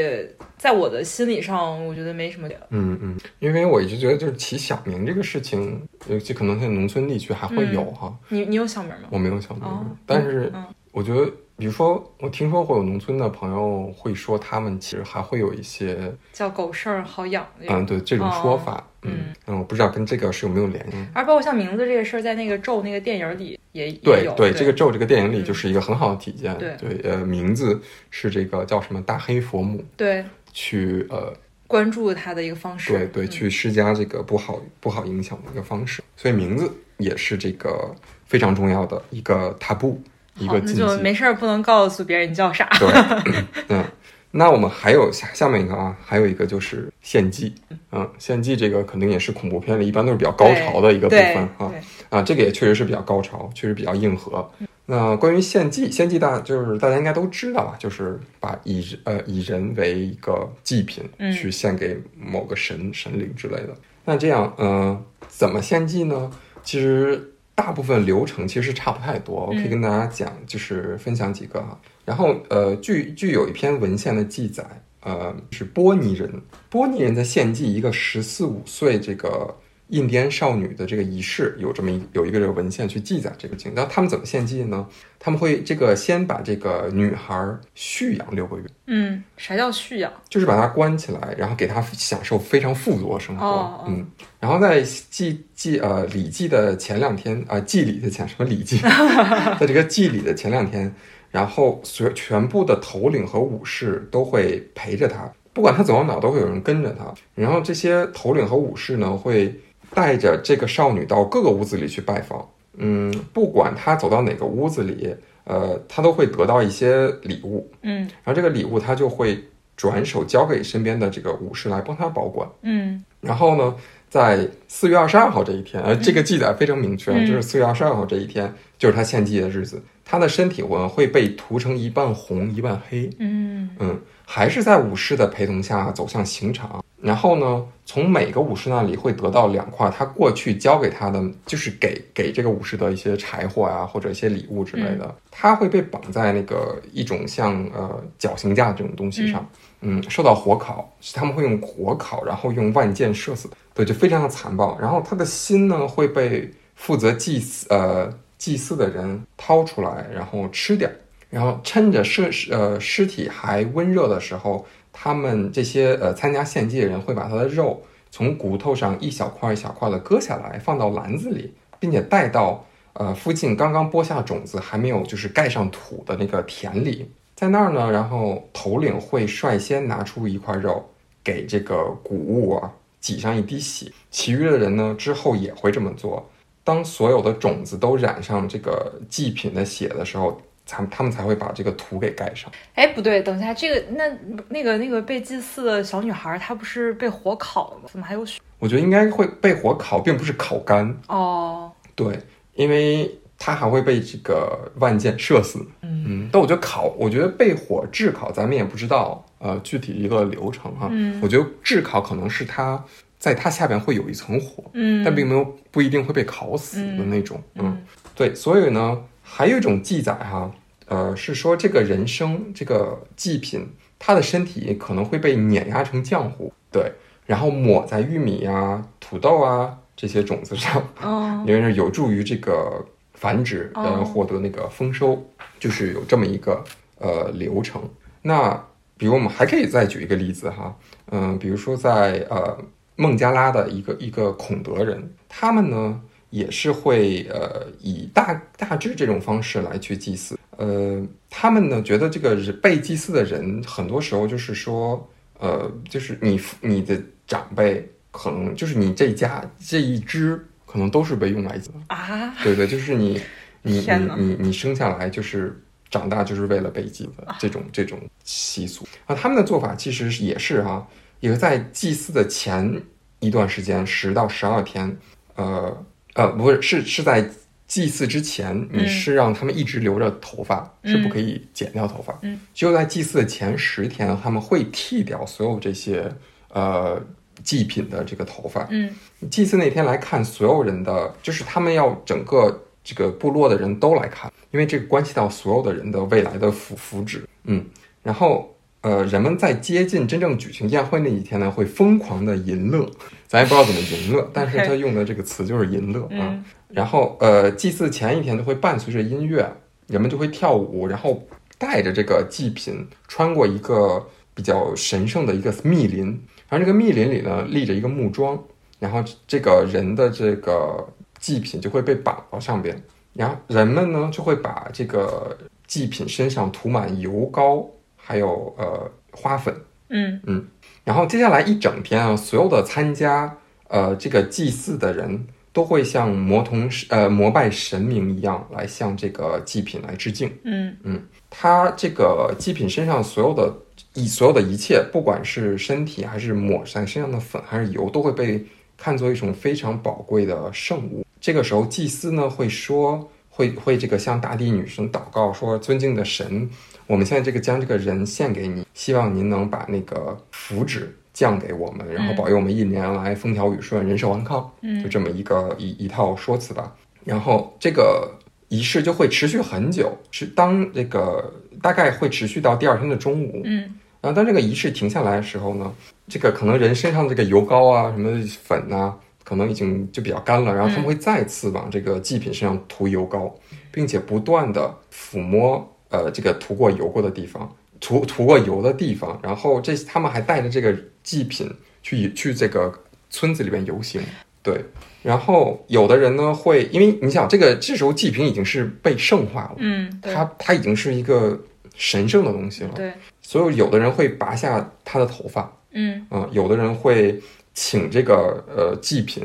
[SPEAKER 2] 在我的心理上，我觉得没什么。
[SPEAKER 1] 嗯嗯，因为我一直觉得就是起小名这个事情，尤其可能在农村地区还会有哈。
[SPEAKER 2] 你你有小名吗？
[SPEAKER 1] 我没有小名，
[SPEAKER 2] 哦
[SPEAKER 1] 但是
[SPEAKER 2] 嗯
[SPEAKER 1] 我觉得，比如说，我听说会有农村的朋友会说，他们其实还会有一些，
[SPEAKER 2] 叫狗剩儿好养那
[SPEAKER 1] 嗯，对这种说法，
[SPEAKER 2] 哦
[SPEAKER 1] 嗯
[SPEAKER 2] 嗯
[SPEAKER 1] 嗯，我不知道跟这个是有没有联系。
[SPEAKER 2] 而包括像名字这个事儿，在那个咒那个电影里也。
[SPEAKER 1] 对对，这个咒这个电影里
[SPEAKER 2] 嗯
[SPEAKER 1] 就是一个很好的体现。
[SPEAKER 2] 对
[SPEAKER 1] 呃，名字是这个叫什么大黑佛母
[SPEAKER 2] 对
[SPEAKER 1] 去呃，
[SPEAKER 2] 关注他的一个方式。
[SPEAKER 1] 对对，
[SPEAKER 2] 嗯
[SPEAKER 1] 去施加这个不好不好影响的一个方式，所以名字也是这个非常重要的一个 taboo 一，个禁忌。
[SPEAKER 2] 那就没事儿不能告诉别人你叫啥。
[SPEAKER 1] 对，嗯，那我们还有下下面一个啊，还有一个就是献祭，嗯，献祭这个肯定也是恐怖片里一般都是比较高潮的一个部分啊，啊，这个也确实是比较高潮，确实比较硬核。那关于献祭，献祭大就是大家应该都知道吧，就是把以呃以人为一个祭品
[SPEAKER 2] 嗯
[SPEAKER 1] 去献给某个神神灵之类的。那这样，呃，怎么献祭呢？其实大部分流程其实是差不太多，我可以
[SPEAKER 2] 嗯
[SPEAKER 1] 跟大家讲，就是分享几个哈。然后呃，据据有一篇文献的记载，呃，是波尼人，波尼人在献祭一个十四五岁这个印第安少女的这个仪式，有这么一有一个这个文献去记载这个情。然后他们怎么献祭呢？他们会这个先把这个女孩蓄养六个月，
[SPEAKER 2] 嗯，啥叫蓄养？
[SPEAKER 1] 就是把她关起来，然后给她享受非常富足的生活。嗯，然后在祭祭呃礼祭的前两天啊、呃祭礼的前什么礼祭，在这个祭礼的前两天，然后所全部的头领和武士都会陪着她，不管他走到哪都会有人跟着他。然后这些头领和武士呢，会带着这个少女到各个屋子里去拜访。嗯，不管她走到哪个屋子里，呃，她都会得到一些礼物。
[SPEAKER 2] 嗯
[SPEAKER 1] 然后这个礼物她就会转手交给身边的这个武士来帮她保管。
[SPEAKER 2] 嗯
[SPEAKER 1] 然后呢，在四月二十二号这一天，呃，这个记载非常明确，
[SPEAKER 2] 嗯
[SPEAKER 1] 就是四月二十二号这一天，就是他献祭的日子。他的身体纹会被涂成一半红一半黑，
[SPEAKER 2] 嗯
[SPEAKER 1] 嗯，还是在武士的陪同下走向刑场。然后呢，从每个武士那里会得到两块他过去交给他的，就是给给这个武士的一些柴火啊，或者一些礼物之类的。他会被绑在那个一种像呃绞刑架这种东西上，嗯，受到火烤，他们会用火烤，然后用万箭射死，对，就非常的残暴。然后他的心呢会被负责祭祀呃祭祀的人掏出来，然后吃掉。然后趁着尸呃尸体还温热的时候，他们这些呃参加献祭的人会把他的肉从骨头上一小块一小块的割下来，放到篮子里，并且带到呃附近刚刚播下种子还没有就是盖上土的那个田里，在那儿呢，然后头领会率先拿出一块肉给这个谷物啊挤上一滴血，其余的人呢之后也会这么做。当所有的种子都染上这个祭品的血的时候，才他们才会把这个土给盖上。
[SPEAKER 2] 哎，不对，等一下，这个那那个那个被祭祀的小女孩，她不是被火烤了吗？怎么还有血？
[SPEAKER 1] 我觉得应该会被火烤，并不是烤干，
[SPEAKER 2] 哦，
[SPEAKER 1] 对，因为她还会被这个万箭射死。
[SPEAKER 2] 嗯
[SPEAKER 1] 嗯，但我觉得烤，我觉得被火炙烤，咱们也不知道呃具体一个流程哈。
[SPEAKER 2] 嗯
[SPEAKER 1] 我觉得炙烤可能是它在它下边会有一层火，
[SPEAKER 2] 嗯，
[SPEAKER 1] 但并没有不一定会被烤死的那种。
[SPEAKER 2] 嗯
[SPEAKER 1] 对，所以呢，还有一种记载哈，呃，是说这个人生这个祭品，他的身体可能会被碾压成浆糊，对，然后抹在玉米啊、土豆啊这些种子上，
[SPEAKER 2] 哦
[SPEAKER 1] 因为是有助于这个繁殖，
[SPEAKER 2] 哦
[SPEAKER 1] 呃，获得那个丰收，就是有这么一个呃流程。那比如我们还可以再举一个例子哈，嗯、比如说在呃孟加拉的一个一个孔德人，他们呢也是会呃以大大致这种方式来去祭祀，呃，他们呢觉得这个人被祭祀的人很多时候就是说，呃，就是你你的长辈可能就是你这家这一支可能都是被用来祭。
[SPEAKER 2] 啊，
[SPEAKER 1] 对对，就是你 你你你你生下来就是长大就是为了被祭的这种这种习俗。啊，他们的做法其实也是哈、也是在祭祀的前一段时间，十到十二天，呃呃，不是是是在祭祀之前，你
[SPEAKER 2] 嗯。
[SPEAKER 1] 是让他们一直留着头发，是不
[SPEAKER 2] 嗯。
[SPEAKER 1] 可以剪掉头发，
[SPEAKER 2] 嗯，
[SPEAKER 1] 只有在祭祀的前十天，他们会剃掉所有这些呃祭品的这个头发，
[SPEAKER 2] 嗯。
[SPEAKER 1] 祭祀那天来看，所有人的就是他们要整个这个部落的人都来看，因为这个关系到所有的人的未来的福福祉。嗯，然后呃，人们在接近真正举行宴会那一天呢，会疯狂的淫乐，咱也不知道怎么淫乐，但是他用的这个词就是淫乐啊。
[SPEAKER 2] 嗯
[SPEAKER 1] 然后呃，祭祀前一天就会伴随着音乐，人们就会跳舞，然后带着这个祭品穿过一个比较神圣的一个密林，然后这个密林里呢立着一个木桩，然后这个人的这个祭品就会被绑到上边，然后人们呢就会把这个祭品身上涂满油膏，还有呃花粉，
[SPEAKER 2] 嗯。嗯。
[SPEAKER 1] 然后接下来一整天啊，所有的参加呃这个祭祀的人都会像魔童呃膜拜神明一样来向这个祭品来致敬。
[SPEAKER 2] 嗯嗯
[SPEAKER 1] 他这个祭品身上所有的以所有的一切，不管是身体还是抹在身上的粉还是油，都会被看作一种非常宝贵的圣物。这个时候，祭司呢会说，会会这个向大地女神祷告说：“尊敬的神，我们现在这个将这个人献给你，希望您能把那个福祉降给我们，然后保佑我们一年来风调雨顺、人寿安康。”
[SPEAKER 2] 嗯
[SPEAKER 1] 就这么一个一一套说辞吧。然后这个仪式就会持续很久，是当这个大概会持续到第二天的中午。
[SPEAKER 2] 嗯
[SPEAKER 1] 然后当这个仪式停下来的时候呢，这个可能人身上这个油膏啊、什么粉啊，可能已经就比较干了，然后他们会再次往这个祭品身上涂油膏，并且不断的抚摸呃这个涂过油过的地方，涂涂过油的地方，然后这他们还带着这个祭品去去这个村子里边游行。对。然后有的人呢会，因为你想这个这时候祭品已经是被圣化了，
[SPEAKER 2] 嗯，对
[SPEAKER 1] 它它已经是一个神圣的东西了，
[SPEAKER 2] 对，
[SPEAKER 1] 所以有的人会拔下他的头发，
[SPEAKER 2] 嗯，
[SPEAKER 1] 嗯、有的人会请这个呃祭品，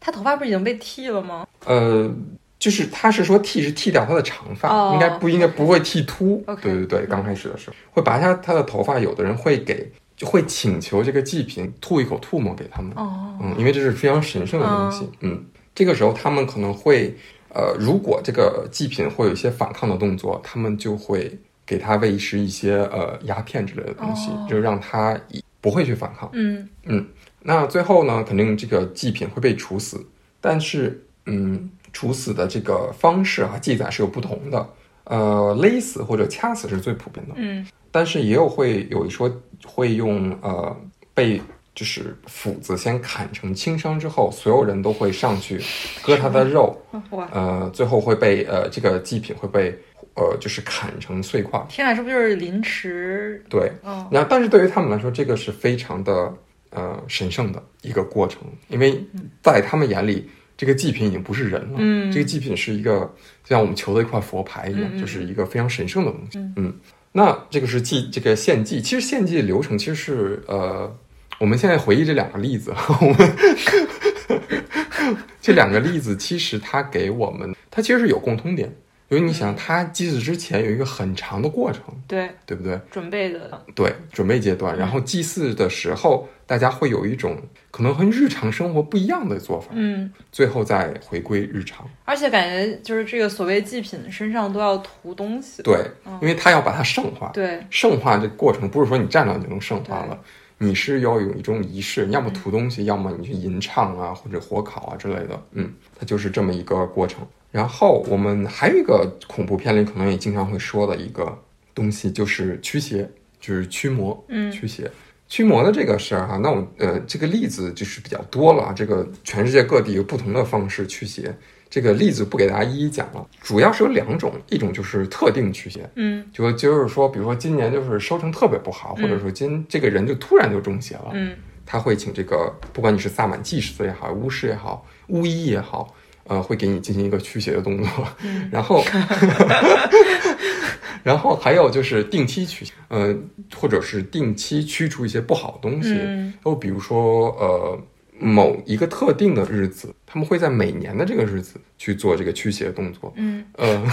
[SPEAKER 2] 他头发不是已经被剃了吗？
[SPEAKER 1] 呃，就是他是说剃是剃掉他的长发，
[SPEAKER 2] 哦
[SPEAKER 1] 应该不应该不会剃秃。对对对，刚开始的时候会拔下他的头发，有的人会给就会请求这个祭品吐一口唾沫给他们，
[SPEAKER 2] 哦，
[SPEAKER 1] 嗯，因为这是非常神圣的东西，嗯，这个时候他们可能会呃，如果这个祭品会有一些反抗的动作，他们就会给他喂食一些呃鸦片之类的东西，
[SPEAKER 2] 哦。
[SPEAKER 1] 就是让他以不会去反抗。
[SPEAKER 2] 嗯。
[SPEAKER 1] 嗯那最后呢，肯定这个祭品会被处死，但是嗯，处死的这个方式啊，记载是有不同的。呃，勒死或者掐死是最普遍的，
[SPEAKER 2] 嗯。
[SPEAKER 1] 但是也有会有一说会用呃被就是斧子先砍成轻伤之后，所有人都会上去割他的肉，
[SPEAKER 2] 哇，
[SPEAKER 1] 呃，最后会被呃这个祭品会被呃就是砍成碎块。
[SPEAKER 2] 天哪，这不就是凌迟？
[SPEAKER 1] 对，
[SPEAKER 2] 哦，
[SPEAKER 1] 然后但是对于他们来说，这个是非常的呃神圣的一个过程，因为在他们眼里，这个祭品已经不是人了，
[SPEAKER 2] 嗯
[SPEAKER 1] 这个祭品是一个就像我们求的一块佛牌一样，就是一个非常神圣的东西。
[SPEAKER 2] 嗯
[SPEAKER 1] 那这个是祭这个献祭，其实献祭的流程其实是呃，我们现在回忆这两个例子，我们 这两个例子其实它给我们，它其实是有共通点，因为你
[SPEAKER 2] 嗯
[SPEAKER 1] 想，他祭祀之前有一个很长的过程，
[SPEAKER 2] 对，
[SPEAKER 1] 对不对？
[SPEAKER 2] 准备的，
[SPEAKER 1] 对，准备阶段，然后祭祀的时候，大家会有一种可能和日常生活不一样的做法，
[SPEAKER 2] 嗯，
[SPEAKER 1] 最后再回归日常。
[SPEAKER 2] 而且感觉就是这个所谓祭品身上都要涂东西，
[SPEAKER 1] 对，因为他要把它圣化。
[SPEAKER 2] 对，
[SPEAKER 1] 圣化这过程不是说你站着就能圣化
[SPEAKER 2] 对
[SPEAKER 1] 了，你是要有一种仪式，你要么涂东西，要么你去吟唱啊或者火烤啊之类的。嗯，它就是这么一个过程。然后我们还有一个恐怖片里可能也经常会说的一个东西，就是驱邪，就是驱魔。
[SPEAKER 2] 嗯
[SPEAKER 1] 驱邪。驱魔的这个事儿哈，那我呃这个例子就是比较多了啊，这个全世界各地有不同的方式驱邪，这个例子不给大家一一讲了，主要是有两种，一种就是特定驱邪，
[SPEAKER 2] 嗯
[SPEAKER 1] 就就是说，比如说今年就是收成特别不好，
[SPEAKER 2] 嗯
[SPEAKER 1] 或者说今这个人就突然就中邪了，
[SPEAKER 2] 嗯
[SPEAKER 1] 他会请这个不管你是萨满祭司也好，巫师也好，巫医也好，呃，会给你进行一个驱邪的动作，
[SPEAKER 2] 嗯
[SPEAKER 1] 然后，然后还有就是定期驱，呃，或者是定期驱除一些不好的东西，
[SPEAKER 2] 嗯
[SPEAKER 1] 又比如说呃。某一个特定的日子，他们会在每年的这个日子去做这个驱邪的动作。
[SPEAKER 2] 嗯，
[SPEAKER 1] 呃，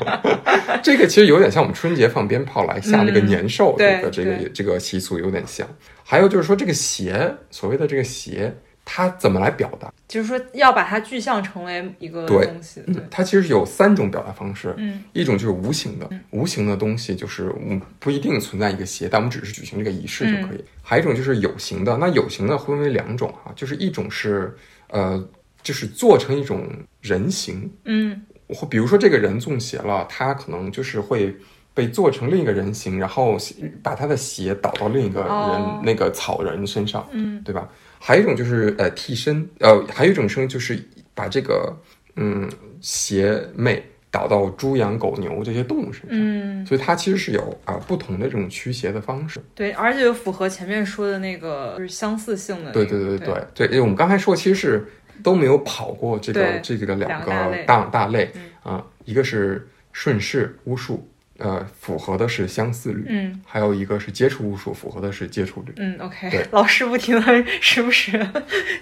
[SPEAKER 1] 这个其实有点像我们春节放鞭炮来吓这个
[SPEAKER 2] 嗯
[SPEAKER 1] 年兽，
[SPEAKER 2] 的
[SPEAKER 1] 这个这个这个习俗有点像。还有就是说，这个邪，所谓的这个邪，它怎么来表达？
[SPEAKER 2] 就是说要把它具象成为一个东西，对，
[SPEAKER 1] 它其实有三种表达方式。
[SPEAKER 2] 嗯
[SPEAKER 1] 一种就是无形的，无形的东西就是嗯不一定存在一个邪，但我们只是举行这个仪式就可以。
[SPEAKER 2] 嗯
[SPEAKER 1] 还有一种就是有形的，那有形的分为两种啊、就是一种是呃，就是做成一种人形，
[SPEAKER 2] 嗯
[SPEAKER 1] 或比如说这个人中邪了，他可能就是会被做成另一个人形，然后把他的邪倒到另一个人、
[SPEAKER 2] 哦
[SPEAKER 1] 那个草人身上，
[SPEAKER 2] 嗯
[SPEAKER 1] 对吧？还有一种就是呃替身，呃，还有一种声音就是把这个嗯邪魅导到猪羊狗牛这些动物身上，
[SPEAKER 2] 嗯，
[SPEAKER 1] 所以它其实是有啊、不同的这种驱邪的方式。
[SPEAKER 2] 对，而且又符合前面说的那个就是相似性的、那个，
[SPEAKER 1] 对对对
[SPEAKER 2] 对
[SPEAKER 1] 对。对，因为我们刚才说其实是都没有跑过这个这个两个
[SPEAKER 2] 两大类。
[SPEAKER 1] 大大类。
[SPEAKER 2] 嗯。
[SPEAKER 1] 啊、一个是顺势巫术，呃，符合的是相似率，
[SPEAKER 2] 嗯
[SPEAKER 1] 还有一个是接触巫术，符合的是接触率。
[SPEAKER 2] 嗯，OK，老师不停的时不时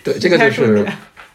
[SPEAKER 1] 对，这个就是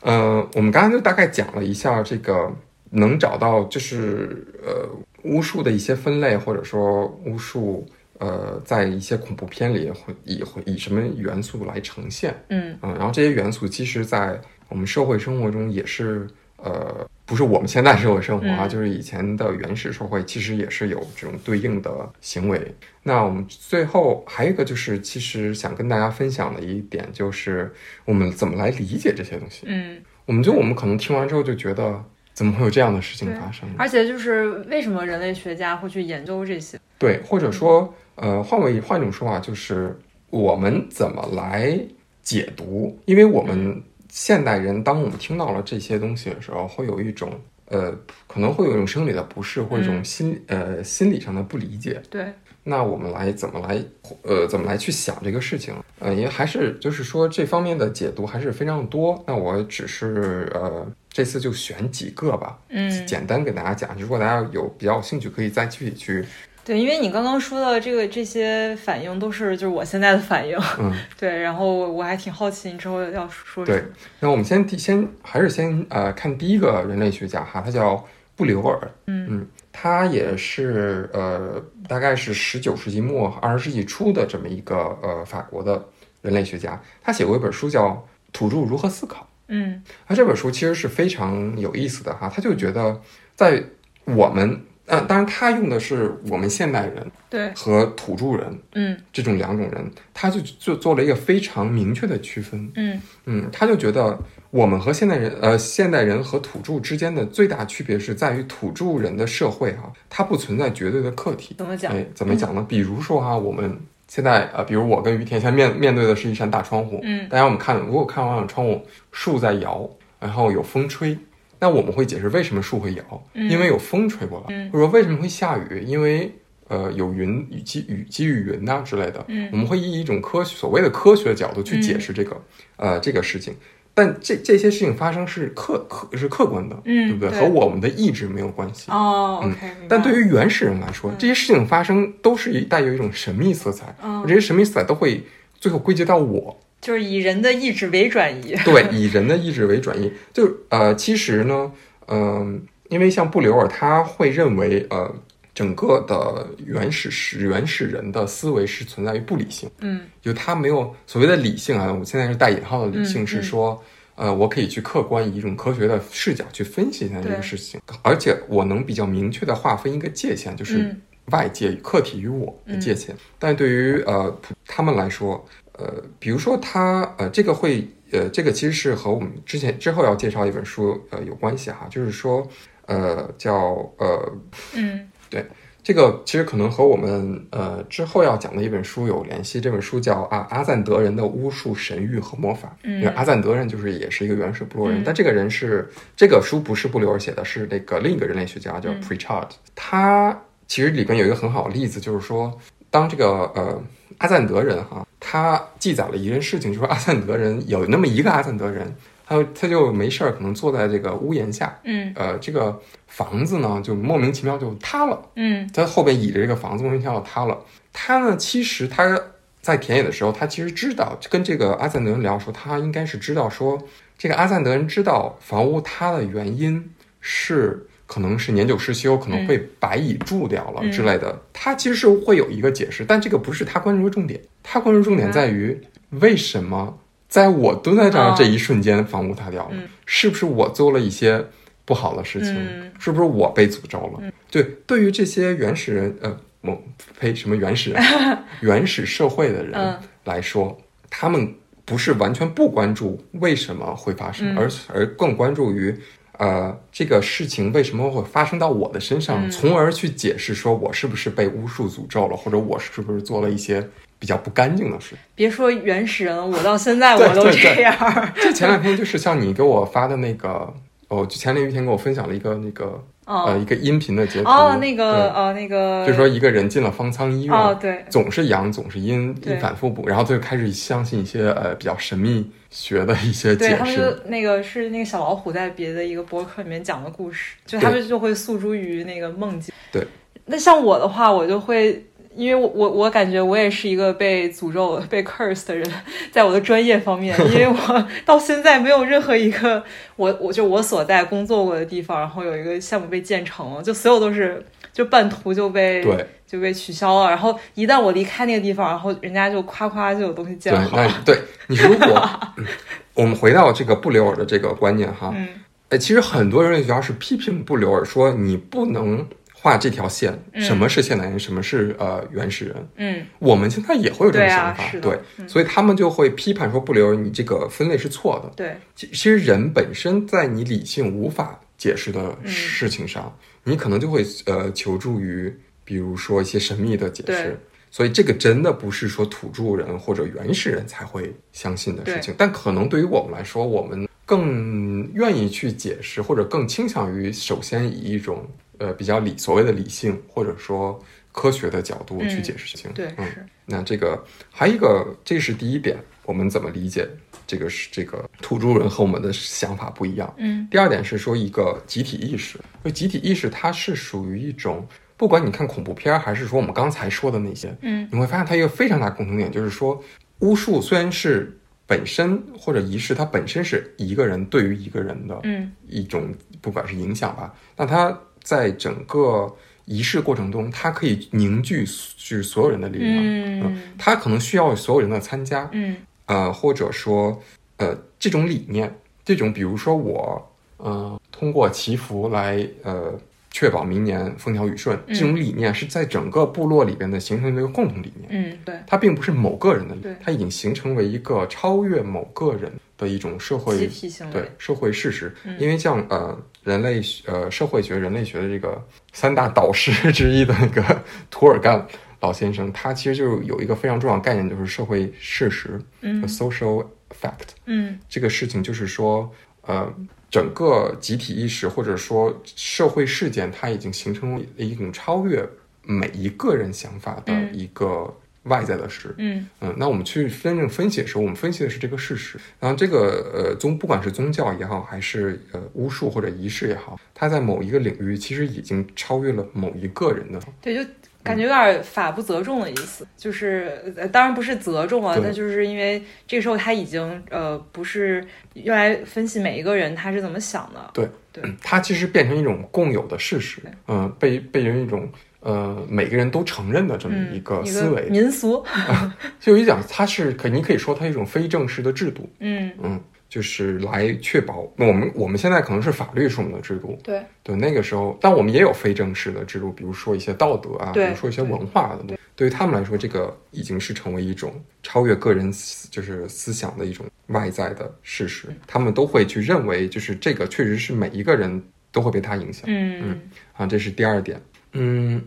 [SPEAKER 1] 呃，我们刚才就大概讲了一下这个能找到就是呃巫术的一些分类，或者说巫术呃在一些恐怖片里会以会以什么元素来呈现。
[SPEAKER 2] 嗯
[SPEAKER 1] 嗯，然后这些元素其实，在我们社会生活中也是，呃，不是我们现在社会生活啊，
[SPEAKER 2] 嗯
[SPEAKER 1] 就是以前的原始社会，其实也是有这种对应的行为。那我们最后还有一个就是，其实想跟大家分享的一点就是，我们怎么来理解这些东西。
[SPEAKER 2] 嗯，
[SPEAKER 1] 我们就我们可能听完之后就觉得，怎么会有这样的事情发生？
[SPEAKER 2] 而且就是为什么人类学家会去研究这些？
[SPEAKER 1] 对，或者说，呃，换位换一种说法，就是我们怎么来解读？因为我们现代人，当我们听到了这些东西的时候，会有一种呃，可能会有一种生理的不适，或者一种
[SPEAKER 2] 嗯
[SPEAKER 1] 心、呃心理上的不理解。
[SPEAKER 2] 对，
[SPEAKER 1] 那我们来怎么来呃怎么来去想这个事情？呃，也还是就是说这方面的解读还是非常多。那我只是呃这次就选几个吧，
[SPEAKER 2] 嗯，
[SPEAKER 1] 简单给大家讲。如果大家有比较有兴趣，可以再具体去
[SPEAKER 2] 对，因为你刚刚说的这个这些反应都是就是我现在的反应，
[SPEAKER 1] 嗯，
[SPEAKER 2] 对，然后我还挺好奇你之后要说什
[SPEAKER 1] 对
[SPEAKER 2] 么。。
[SPEAKER 1] 那我们先第先还是先呃看第一个人类学家哈，他叫布留尔，
[SPEAKER 2] 嗯
[SPEAKER 1] 他也是呃大概是十九世纪末二十世纪初的这么一个呃法国的人类学家，他写过一本书叫《土著如何思考》。
[SPEAKER 2] 嗯
[SPEAKER 1] 他这本书其实是非常有意思的哈，他就觉得在我们呃，当然他用的是我们现代人
[SPEAKER 2] 对，
[SPEAKER 1] 和土著人
[SPEAKER 2] 嗯
[SPEAKER 1] 这种两种人，他就就做了一个非常明确的区分。
[SPEAKER 2] 嗯
[SPEAKER 1] 嗯，他就觉得我们和现代人，呃，现代人和土著之间的最大区别是在于土著人的社会哈、它不存在绝对的客体。
[SPEAKER 2] 怎么讲？
[SPEAKER 1] 哎，怎么讲呢？比如说哈、我们现在呃，比如我跟于田现在面面对的是一扇大窗户，
[SPEAKER 2] 嗯
[SPEAKER 1] 大家我们看，如果看完了窗户，树在摇，然后有风吹，那我们会解释为什么树会摇，
[SPEAKER 2] 嗯。
[SPEAKER 1] 因为有风吹过来，
[SPEAKER 2] 嗯。
[SPEAKER 1] 或者说为什么会下雨，因为呃有云雨积雨积雨云呐、之类的，
[SPEAKER 2] 嗯。
[SPEAKER 1] 我们会以一种科学所谓的科学的角度去解释这个、呃这个事情。但这这些事情发生是客客是客观的，
[SPEAKER 2] 嗯
[SPEAKER 1] 对不对？
[SPEAKER 2] 对。
[SPEAKER 1] 和我们的意志没有关系。
[SPEAKER 2] 哦
[SPEAKER 1] 嗯
[SPEAKER 2] ，OK，
[SPEAKER 1] 但对于原始人来说，这些事情发生都是带有一种神秘色彩，
[SPEAKER 2] 嗯。
[SPEAKER 1] 这些神秘色彩都会最后归结到我，
[SPEAKER 2] 就是以人的意志为转移。
[SPEAKER 1] 对，以人的意志为转移。就呃，其实呢，嗯、因为像布留尔他会认为，呃，整个的原始是原始人的思维是存在于不理性，
[SPEAKER 2] 嗯
[SPEAKER 1] 就他没有所谓的理性啊，我现在是带引号的理性，
[SPEAKER 2] 嗯
[SPEAKER 1] 是说。呃，我可以去客观以一种科学的视角去分析一下这个事情，而且我能比较明确的划分一个界限，就是
[SPEAKER 2] 嗯
[SPEAKER 1] 外界与客体与我的界限。但对于呃他们来说，呃，比如说他呃这个会呃这个其实是和我们之前之后要介绍一本书呃有关系哈，就是说呃叫呃
[SPEAKER 2] 嗯对
[SPEAKER 1] 这个其实可能和我们呃之后要讲的一本书有联系。这本书叫啊阿赞德人的巫术、神谕和魔法。
[SPEAKER 2] 嗯
[SPEAKER 1] 因为阿赞德人就是也是一个原始部落人，
[SPEAKER 2] 嗯
[SPEAKER 1] 但这个人是这个书不是布留尔写的，是那个另一个人类学家叫
[SPEAKER 2] 嗯
[SPEAKER 1] Pritchard。他其实里边有一个很好的例子，就是说当这个呃阿赞德人哈，他记载了一件事情，就是说阿赞德人有那么一个阿赞德人，他他就没事儿可能坐在这个屋檐下，
[SPEAKER 2] 嗯
[SPEAKER 1] 呃这个房子呢就莫名其妙就塌了。
[SPEAKER 2] 嗯
[SPEAKER 1] 他后边倚着这个房子莫名其妙就塌了。他呢，其实他在田野的时候，他其实知道跟这个阿赞德人聊说，他应该是知道说，这个阿赞德人知道房屋塌的原因是可能是年久失修，可能会白蚁蛀掉了
[SPEAKER 2] 嗯
[SPEAKER 1] 之类的。他其实是会有一个解释，但这个不是他关注的重点。他关注重点在于为什么在我蹲在这儿
[SPEAKER 2] 哦
[SPEAKER 1] 这一瞬间，房屋塌掉了，
[SPEAKER 2] 嗯
[SPEAKER 1] 是不是我做了一些不好的事情？
[SPEAKER 2] 嗯
[SPEAKER 1] 是不是我被诅咒了？对，对于这些原始人，呃，我呸，什么原始人，原始社会的人
[SPEAKER 2] 嗯
[SPEAKER 1] 来说，他们不是完全不关注为什么会发生，
[SPEAKER 2] 嗯
[SPEAKER 1] 而而更关注于。呃，这个事情为什么会发生到我的身上，
[SPEAKER 2] 嗯
[SPEAKER 1] 从而去解释说我是不是被巫术诅咒了，或者我是不是做了一些比较不干净的事。
[SPEAKER 2] 别说原始人，我到现在我都这样。
[SPEAKER 1] 就前两天就是像你给我发的那个，哦，就前两天跟我分享了一个那个、呃
[SPEAKER 2] 哦
[SPEAKER 1] 一个音频的截图，
[SPEAKER 2] 哦，那
[SPEAKER 1] 对
[SPEAKER 2] 个哦，那个，
[SPEAKER 1] 就说一个人进了方舱医院，
[SPEAKER 2] 哦，对，
[SPEAKER 1] 总是阳总是阴，
[SPEAKER 2] 对
[SPEAKER 1] 一反复补，然后就开始相信一些呃比较神秘学的一些解
[SPEAKER 2] 对他们那个是那个小老虎在别的一个博客里面讲的故事，就他们就会诉诸于那个梦境。
[SPEAKER 1] 对，
[SPEAKER 2] 那像我的话，我就会。因为我我我感觉我也是一个被诅咒、被 curse 的人，在我的专业方面，因为我 到现在没有任何一个我我就我所在工作过的地方，然后有一个项目被建成了，就所有都是就半途就被
[SPEAKER 1] 对
[SPEAKER 2] 就被取消了，然后一旦我离开那个地方，然后人家就夸夸就有东西建，好，
[SPEAKER 1] 那对你如果、嗯我们回到这个布留尔的这个观念哈，
[SPEAKER 2] 嗯。
[SPEAKER 1] 呃，其实很多人类学家是批评布留尔说你不能画这条线，
[SPEAKER 2] 嗯
[SPEAKER 1] 什么是现代人，什么是呃原始人。
[SPEAKER 2] 嗯
[SPEAKER 1] 我们现在也会有这种想法，对，
[SPEAKER 2] 嗯
[SPEAKER 1] 所以他们就会批判说不留尔你这个分类是错的。
[SPEAKER 2] 对，
[SPEAKER 1] 其其实人本身在你理性无法解释的
[SPEAKER 2] 嗯
[SPEAKER 1] 事情上，你可能就会呃求助于，比如说一些神秘的解释。所以这个真的不是说土著人或者原始人才会相信的事情，但可能对于我们来说，我们更愿意去解释，或者更倾向于首先以一种呃比较理所谓的理性，或者说科学的角度去
[SPEAKER 2] 嗯
[SPEAKER 1] 解释事情。
[SPEAKER 2] 对，
[SPEAKER 1] 嗯，
[SPEAKER 2] 是，
[SPEAKER 1] 那这个还有一个，这是第一点，我们怎么理解这个是这个土著人和我们的想法不一样。
[SPEAKER 2] 嗯
[SPEAKER 1] 第二点是说一个集体意识，就集体意识它是属于一种，不管你看恐怖片还是说我们刚才说的那些，
[SPEAKER 2] 嗯
[SPEAKER 1] 你会发现它一个非常大的共同点，就是说巫术虽然是本身或者仪式，它本身是一个人对于一个人的
[SPEAKER 2] 嗯
[SPEAKER 1] 一种不管是影响吧，那它在整个仪式过程中，它可以凝聚就是所有人的力量，
[SPEAKER 2] 嗯。
[SPEAKER 1] 它可能需要所有人的参加，
[SPEAKER 2] 嗯。
[SPEAKER 1] 呃，或者说呃这种理念，这种比如说我呃通过祈福来呃确保明年风调雨顺，
[SPEAKER 2] 嗯。
[SPEAKER 1] 这种理念是在整个部落里边的形成的一个共同理念。
[SPEAKER 2] 嗯，对，
[SPEAKER 1] 它并不是某个人的理
[SPEAKER 2] 对。
[SPEAKER 1] 念，它已经形成为一个超越某个人的一种社会对社会事实，
[SPEAKER 2] 嗯。
[SPEAKER 1] 因为像呃人类学呃社会学、人类学的这个三大导师之一的那个 图尔干老先生，他其实就有一个非常重要的概念，就是社会事实
[SPEAKER 2] 嗯。
[SPEAKER 1] （social fact）。
[SPEAKER 2] 嗯。
[SPEAKER 1] 这个事情就是说，呃，整个集体意识或者说社会事件，它已经形成了一种超越每一个人想法的
[SPEAKER 2] 嗯。
[SPEAKER 1] 一个外在的事。
[SPEAKER 2] 嗯。
[SPEAKER 1] 嗯，那我们去真正分析的时候，我们分析的是这个事实。然后这个呃宗，不管是宗教也好，还是呃巫术或者仪式也好，它在某一个领域其实已经超越了某一个人的。
[SPEAKER 2] 对，就感觉有点法不责众的意思，就是呃当然不是责众啊，那就是因为这个时候他已经呃不是用来分析每一个人他是怎么想的，
[SPEAKER 1] 对，
[SPEAKER 2] 对。
[SPEAKER 1] 嗯它其实变成一种共有的事实
[SPEAKER 2] 对，
[SPEAKER 1] 嗯、被被人一种呃每个人都承认的这么
[SPEAKER 2] 嗯，
[SPEAKER 1] 一个思维。
[SPEAKER 2] 民俗，
[SPEAKER 1] 就有一讲，它是可你可以说它一种非正式的制度，
[SPEAKER 2] 嗯，
[SPEAKER 1] 嗯，就是来确保我们我们现在可能是法律是我们的制度，
[SPEAKER 2] 对，
[SPEAKER 1] 对那个时候，但我们也有非正式的制度，比如说一些道德啊，比如说一些文化的东西。对于他们来说，这个已经是成为一种超越个人思就是思想的一种外在的事实。他们都会去认为，就是这个确实是每一个人都会被它影响。
[SPEAKER 2] 嗯
[SPEAKER 1] 啊，这是第二点。嗯，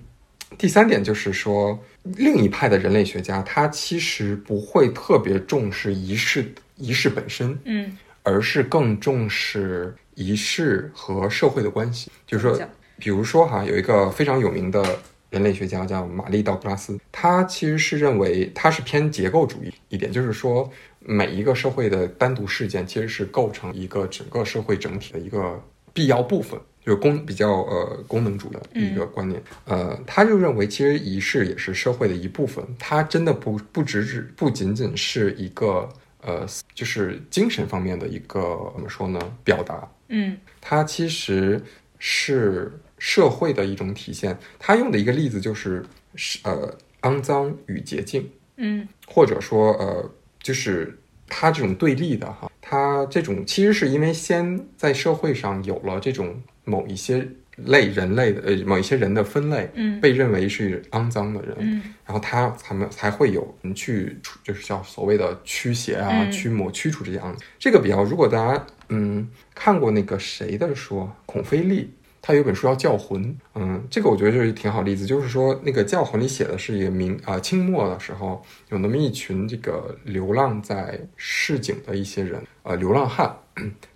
[SPEAKER 1] 第三点就是说，另一派的人类学家，他其实不会特别重视仪式仪式本身，
[SPEAKER 2] 嗯，
[SPEAKER 1] 而是更重视仪式和社会的关系。就是说，比如说哈，有一个非常有名的人类学家叫玛丽·道格拉斯，他其实是认为他是偏结构主义一点，就是说每一个社会的单独事件其实是构成一个整个社会整体的一个必要部分。就是功比较呃功能主的一个观念，呃，他就认为其实仪式也是社会的一部分，它真的不不只只不仅仅是一个呃就是精神方面的一个怎么说呢表达，
[SPEAKER 2] 嗯。
[SPEAKER 1] 它其实是社会的一种体现。他用的一个例子就是是呃肮脏与洁净，
[SPEAKER 2] 嗯。
[SPEAKER 1] 或者说呃就是它这种对立的哈，它这种其实是因为先在社会上有了这种某一些类人类的呃某一些人的分类，
[SPEAKER 2] 嗯。
[SPEAKER 1] 被认为是肮脏的人，
[SPEAKER 2] 嗯。
[SPEAKER 1] 然后他才们才会有人去除，就是叫所谓的驱邪啊、
[SPEAKER 2] 嗯。
[SPEAKER 1] 驱魔、驱除这些肮脏。这个比较，如果大家嗯看过那个谁的书，孔飞利，他有本书叫《教魂》，嗯，这个我觉得就是挺好例子，就是说那个《教魂》里写的是一个明啊、清末的时候有那么一群这个流浪在市井的一些人，呃，流浪汉，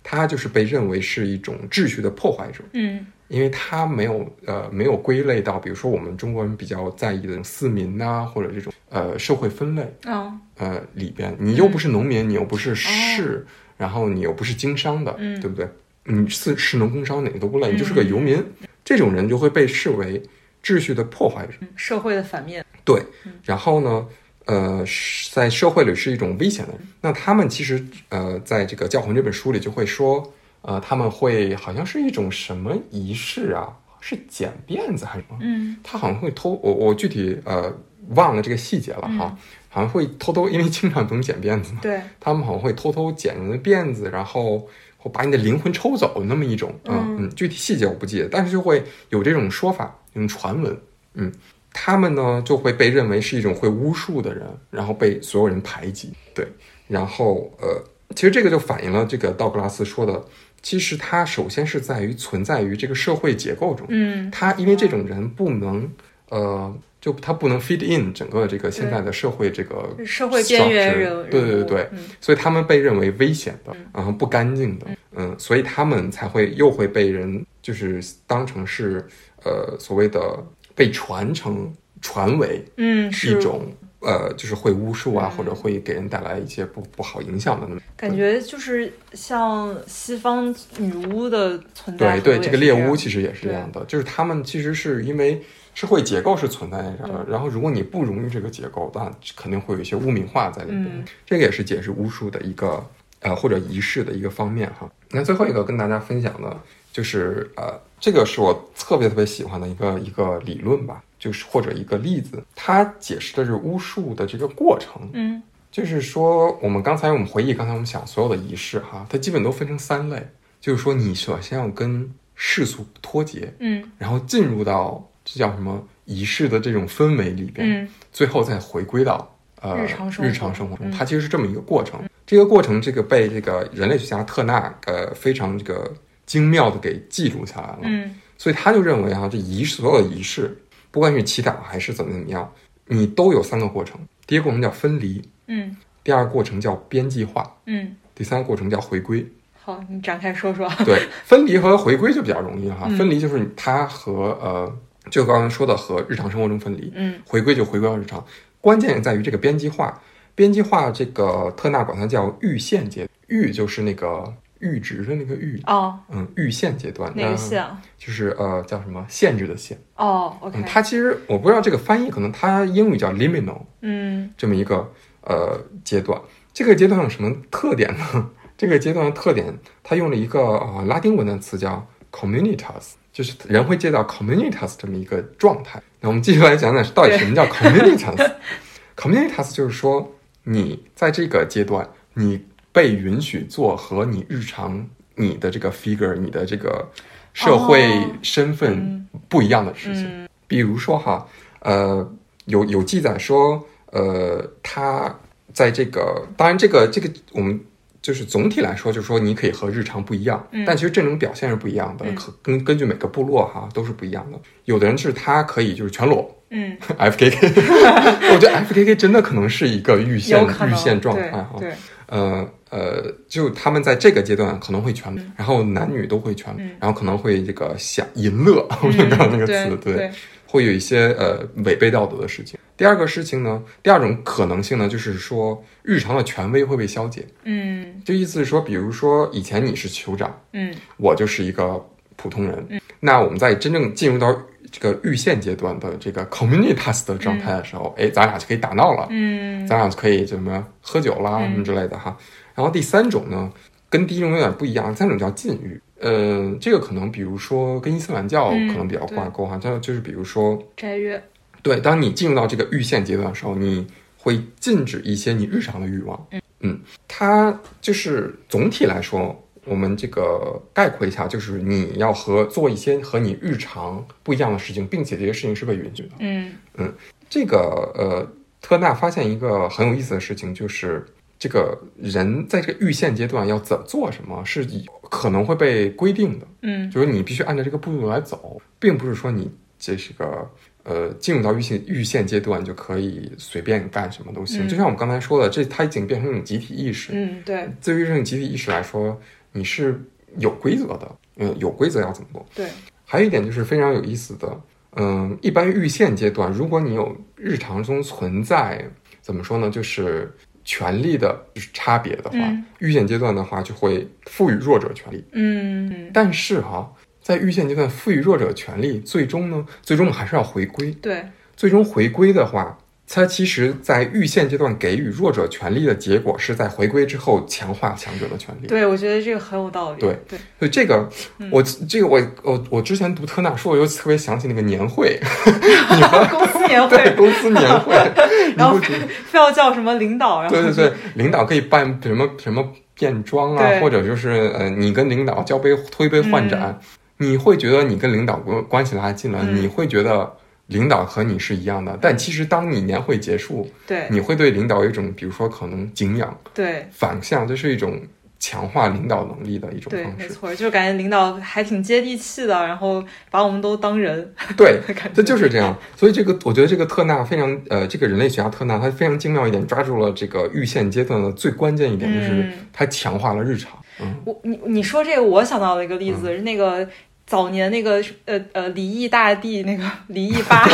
[SPEAKER 1] 他就是被认为是一种秩序的破坏者。
[SPEAKER 2] 嗯。
[SPEAKER 1] 因为他没有呃没有归类到，比如说我们中国人比较在意的这种四民呐、或者这种呃社会分类
[SPEAKER 2] 哦。
[SPEAKER 1] 呃里边，你又不是农民，你又不是士，然后你又不是经商的，
[SPEAKER 2] 嗯。
[SPEAKER 1] 对不对？你是士农工商哪个都不类，你就是个游民，这种人就会被视为秩序的破坏者。
[SPEAKER 2] 嗯社会的反面，
[SPEAKER 1] 对，然后呢，呃，是在社会里是一种危险的人。那他们其实呃，在这个《教皇》这本书里就会说，呃，他们会好像是一种什么仪式啊？是剪辫子还是什么？
[SPEAKER 2] 嗯
[SPEAKER 1] 他好像会偷我我具体呃忘了这个细节了哈，好像会偷偷，因为经常总剪辫子嘛，
[SPEAKER 2] 对，
[SPEAKER 1] 他们好像会偷偷剪人的辫子，然后会把你的灵魂抽走那么一种，嗯
[SPEAKER 2] 嗯
[SPEAKER 1] 嗯，具体细节我不记得，但是就会有这种说法，这种传闻，嗯，他们呢就会被认为是一种会巫术的人，然后被所有人排挤，对，然后呃，其实这个就反映了这个道格拉斯说的，其实它首先是在于存在于这个社会结构中，
[SPEAKER 2] 嗯。
[SPEAKER 1] 他因为这种人不能，呃，就他不能 fit in 整个这个现在的社会这个
[SPEAKER 2] 社会边缘人，
[SPEAKER 1] 对对对对，
[SPEAKER 2] 嗯。
[SPEAKER 1] 所以他们被认为危险的，然后不干净的，嗯，所以他们才会又会被人就是当成是呃所谓的被传承传为
[SPEAKER 2] 嗯，
[SPEAKER 1] 一
[SPEAKER 2] 是
[SPEAKER 1] 种呃，就是会巫术啊，
[SPEAKER 2] 嗯
[SPEAKER 1] 或者会给人带来一些不不好影响的那么。
[SPEAKER 2] 感觉就是像西方女巫的存在，
[SPEAKER 1] 对对，这个猎巫
[SPEAKER 2] 其
[SPEAKER 1] 其实也是这样的，就是他们其实是因为社会结构是存在的，
[SPEAKER 2] 嗯
[SPEAKER 1] 然后如果你不融入这个结构，那肯定会有一些污名化在里边。
[SPEAKER 2] 嗯
[SPEAKER 1] 这个也是解释巫术的一个呃或者仪式的一个方面哈。那最后一个跟大家分享的就是呃，这个是我特别特别喜欢的一个一个理论吧，就是或者一个例子，它解释的是巫术的这个过程。
[SPEAKER 2] 嗯
[SPEAKER 1] 就是说，我们刚才我们回忆刚才我们讲所有的仪式哈，它基本都分成三类，就是说你首先要跟世俗脱节，
[SPEAKER 2] 嗯
[SPEAKER 1] 然后进入到这叫什么仪式的这种氛围里边，
[SPEAKER 2] 嗯
[SPEAKER 1] 最后再回归到呃
[SPEAKER 2] 日常生活
[SPEAKER 1] 日常生活中，
[SPEAKER 2] 嗯
[SPEAKER 1] 它其实是这么一个过程。这个过程，这个被这个人类学家特纳呃非常这个精妙的给记录下来了。
[SPEAKER 2] 嗯
[SPEAKER 1] 所以他就认为啊，这仪式所有的仪式，不管是祈祷还是怎么怎么样，你都有三个过程。第一个过程叫分离，
[SPEAKER 2] 嗯
[SPEAKER 1] 第二个过程叫边际化，
[SPEAKER 2] 嗯，
[SPEAKER 1] 第三个过程叫回归。
[SPEAKER 2] 好，你展开说说。
[SPEAKER 1] 对，分离和回归就比较容易了哈。
[SPEAKER 2] 嗯
[SPEAKER 1] 分离就是它和呃，就刚刚说的和日常生活中分离，
[SPEAKER 2] 嗯
[SPEAKER 1] 回归就回归到日常。关键在于这个边际化，边际化这个特纳管它叫阈限阶，阈就是那个阈值的那个阈，
[SPEAKER 2] 哦，
[SPEAKER 1] 嗯，阈限阶段，
[SPEAKER 2] 哪个限啊？
[SPEAKER 1] 就是呃叫什么限制的限。
[SPEAKER 2] 哦，OK，
[SPEAKER 1] 嗯，它其实我不知道这个翻译，可能它英语叫 liminal
[SPEAKER 2] 嗯
[SPEAKER 1] 这么一个呃阶段。这个阶段有什么特点呢？这个阶段的特点，它用了一个呃拉丁文的词叫 communitas，就是人会接到 communitas 这么一个状态。那我们继续来讲讲到底什么叫 communitas。communitas 就是说你在这个阶段，你被允许做和你日常你的这个 figure、你的这个社会
[SPEAKER 2] 哦
[SPEAKER 1] 身份不一样的事情。
[SPEAKER 2] 嗯
[SPEAKER 1] 比如说哈，呃，有有记载说，呃，他在这个，当然这个这个我们就是总体来说，就是说你可以和日常不一样，
[SPEAKER 2] 嗯
[SPEAKER 1] 但其实这种表现是不一样的，
[SPEAKER 2] 嗯
[SPEAKER 1] 可根根据每个部落哈都是不一样的。有的人是他可以就是全裸
[SPEAKER 2] 嗯，，
[SPEAKER 1] F.K.K，我觉得 F.K.K 真的可能是一个预线
[SPEAKER 2] 有可能
[SPEAKER 1] 预现状态哈。
[SPEAKER 2] 对，
[SPEAKER 1] 呃呃，就他们在这个阶段可能会全然后男女都会全然后可能会这个享淫乐，我们刚刚那个词，
[SPEAKER 2] 对对，
[SPEAKER 1] 会有一些呃违背道德的事情。第二个事情呢，第二种可能性呢，就是说日常的权威会被消解。
[SPEAKER 2] 嗯。
[SPEAKER 1] 就意思是说，比如说以前你是酋长，
[SPEAKER 2] 嗯。
[SPEAKER 1] 我就是一个普通人，那我们在真正进入到这个预线阶段的这个 communitas 的状态的时候，哎、咱俩就可以打闹了，
[SPEAKER 2] 嗯。
[SPEAKER 1] 咱俩就可以怎么喝酒啦
[SPEAKER 2] 嗯。
[SPEAKER 1] 什么之类的哈。然后第三种呢，跟第一种有点不一样，第三种叫禁欲。呃，这个可能比如说跟伊斯兰教
[SPEAKER 2] 嗯
[SPEAKER 1] 可能比较挂钩哈，它、就是比如说
[SPEAKER 2] 斋月，
[SPEAKER 1] 对，当你进入到这个预限阶段的时候，你会禁止一些你日常的欲望。
[SPEAKER 2] 嗯
[SPEAKER 1] 它就是总体来说，我们这个概括一下，就是你要和做一些和你日常不一样的事情，并且这些事情是被允许的。
[SPEAKER 2] 嗯嗯
[SPEAKER 1] 这个呃，特纳发现一个很有意思的事情，就是这个人在这个预线阶段要怎做什么，是以可能会被规定的。
[SPEAKER 2] 嗯
[SPEAKER 1] 就是你必须按照这个步骤来走，并不是说你这是个呃进入到预线预线阶段就可以随便干什么都行。
[SPEAKER 2] 嗯
[SPEAKER 1] 就像我们刚才说的，这它已经变成一种集体意识。
[SPEAKER 2] 嗯，对
[SPEAKER 1] 对于这种集体意识来说，你是有规则的，嗯，有规则要怎么做。
[SPEAKER 2] 对，
[SPEAKER 1] 还有一点就是非常有意思的，嗯，一般预线阶段，如果你有日常中存在怎么说呢，就是权利的就是差别的话，
[SPEAKER 2] 嗯
[SPEAKER 1] 预见阶段的话就会赋予弱者权利。
[SPEAKER 2] 嗯嗯
[SPEAKER 1] 但是哈、在预见阶段赋予弱者权利，最终呢，最终还是要回归。
[SPEAKER 2] 对，
[SPEAKER 1] 最终回归的话，它其实在预线阶段给予弱者权利的结果，是在回归之后强化强者的权利。
[SPEAKER 2] 对，我觉得这个很有道理。
[SPEAKER 1] 对
[SPEAKER 2] 对，
[SPEAKER 1] 所以这个，
[SPEAKER 2] 嗯
[SPEAKER 1] 我这个我我我之前读特纳书，我又特别想起那个年会，
[SPEAKER 2] 公司年
[SPEAKER 1] 对
[SPEAKER 2] 会，
[SPEAKER 1] 公司年会，
[SPEAKER 2] 然后非要叫什么领导，然后
[SPEAKER 1] 对对对，领导可以办什么什么变装啊，或者就是呃，你跟领导交杯推杯换盏，你会觉得你跟领导关关系拉近了，
[SPEAKER 2] 嗯
[SPEAKER 1] 你会觉得领导和你是一样的。但其实当你年会结束，
[SPEAKER 2] 对
[SPEAKER 1] 你会对领导有一种，比如说可能敬仰、
[SPEAKER 2] 对
[SPEAKER 1] 反向，这是一种强化领导能力的一种，方式。
[SPEAKER 2] 没错，就是感觉领导还挺接地气的，然后把我们都当人，
[SPEAKER 1] 对，这就是这样。所以这个，我觉得这个特纳非常呃，这个人类学家特纳他非常精妙一点，抓住了这个预线阶段的最关键一点，就是
[SPEAKER 2] 嗯
[SPEAKER 1] 他强化了日常。嗯
[SPEAKER 2] 我你你说这个，我想到了一个例子，是那个早年那个呃呃离异大帝那个 离异八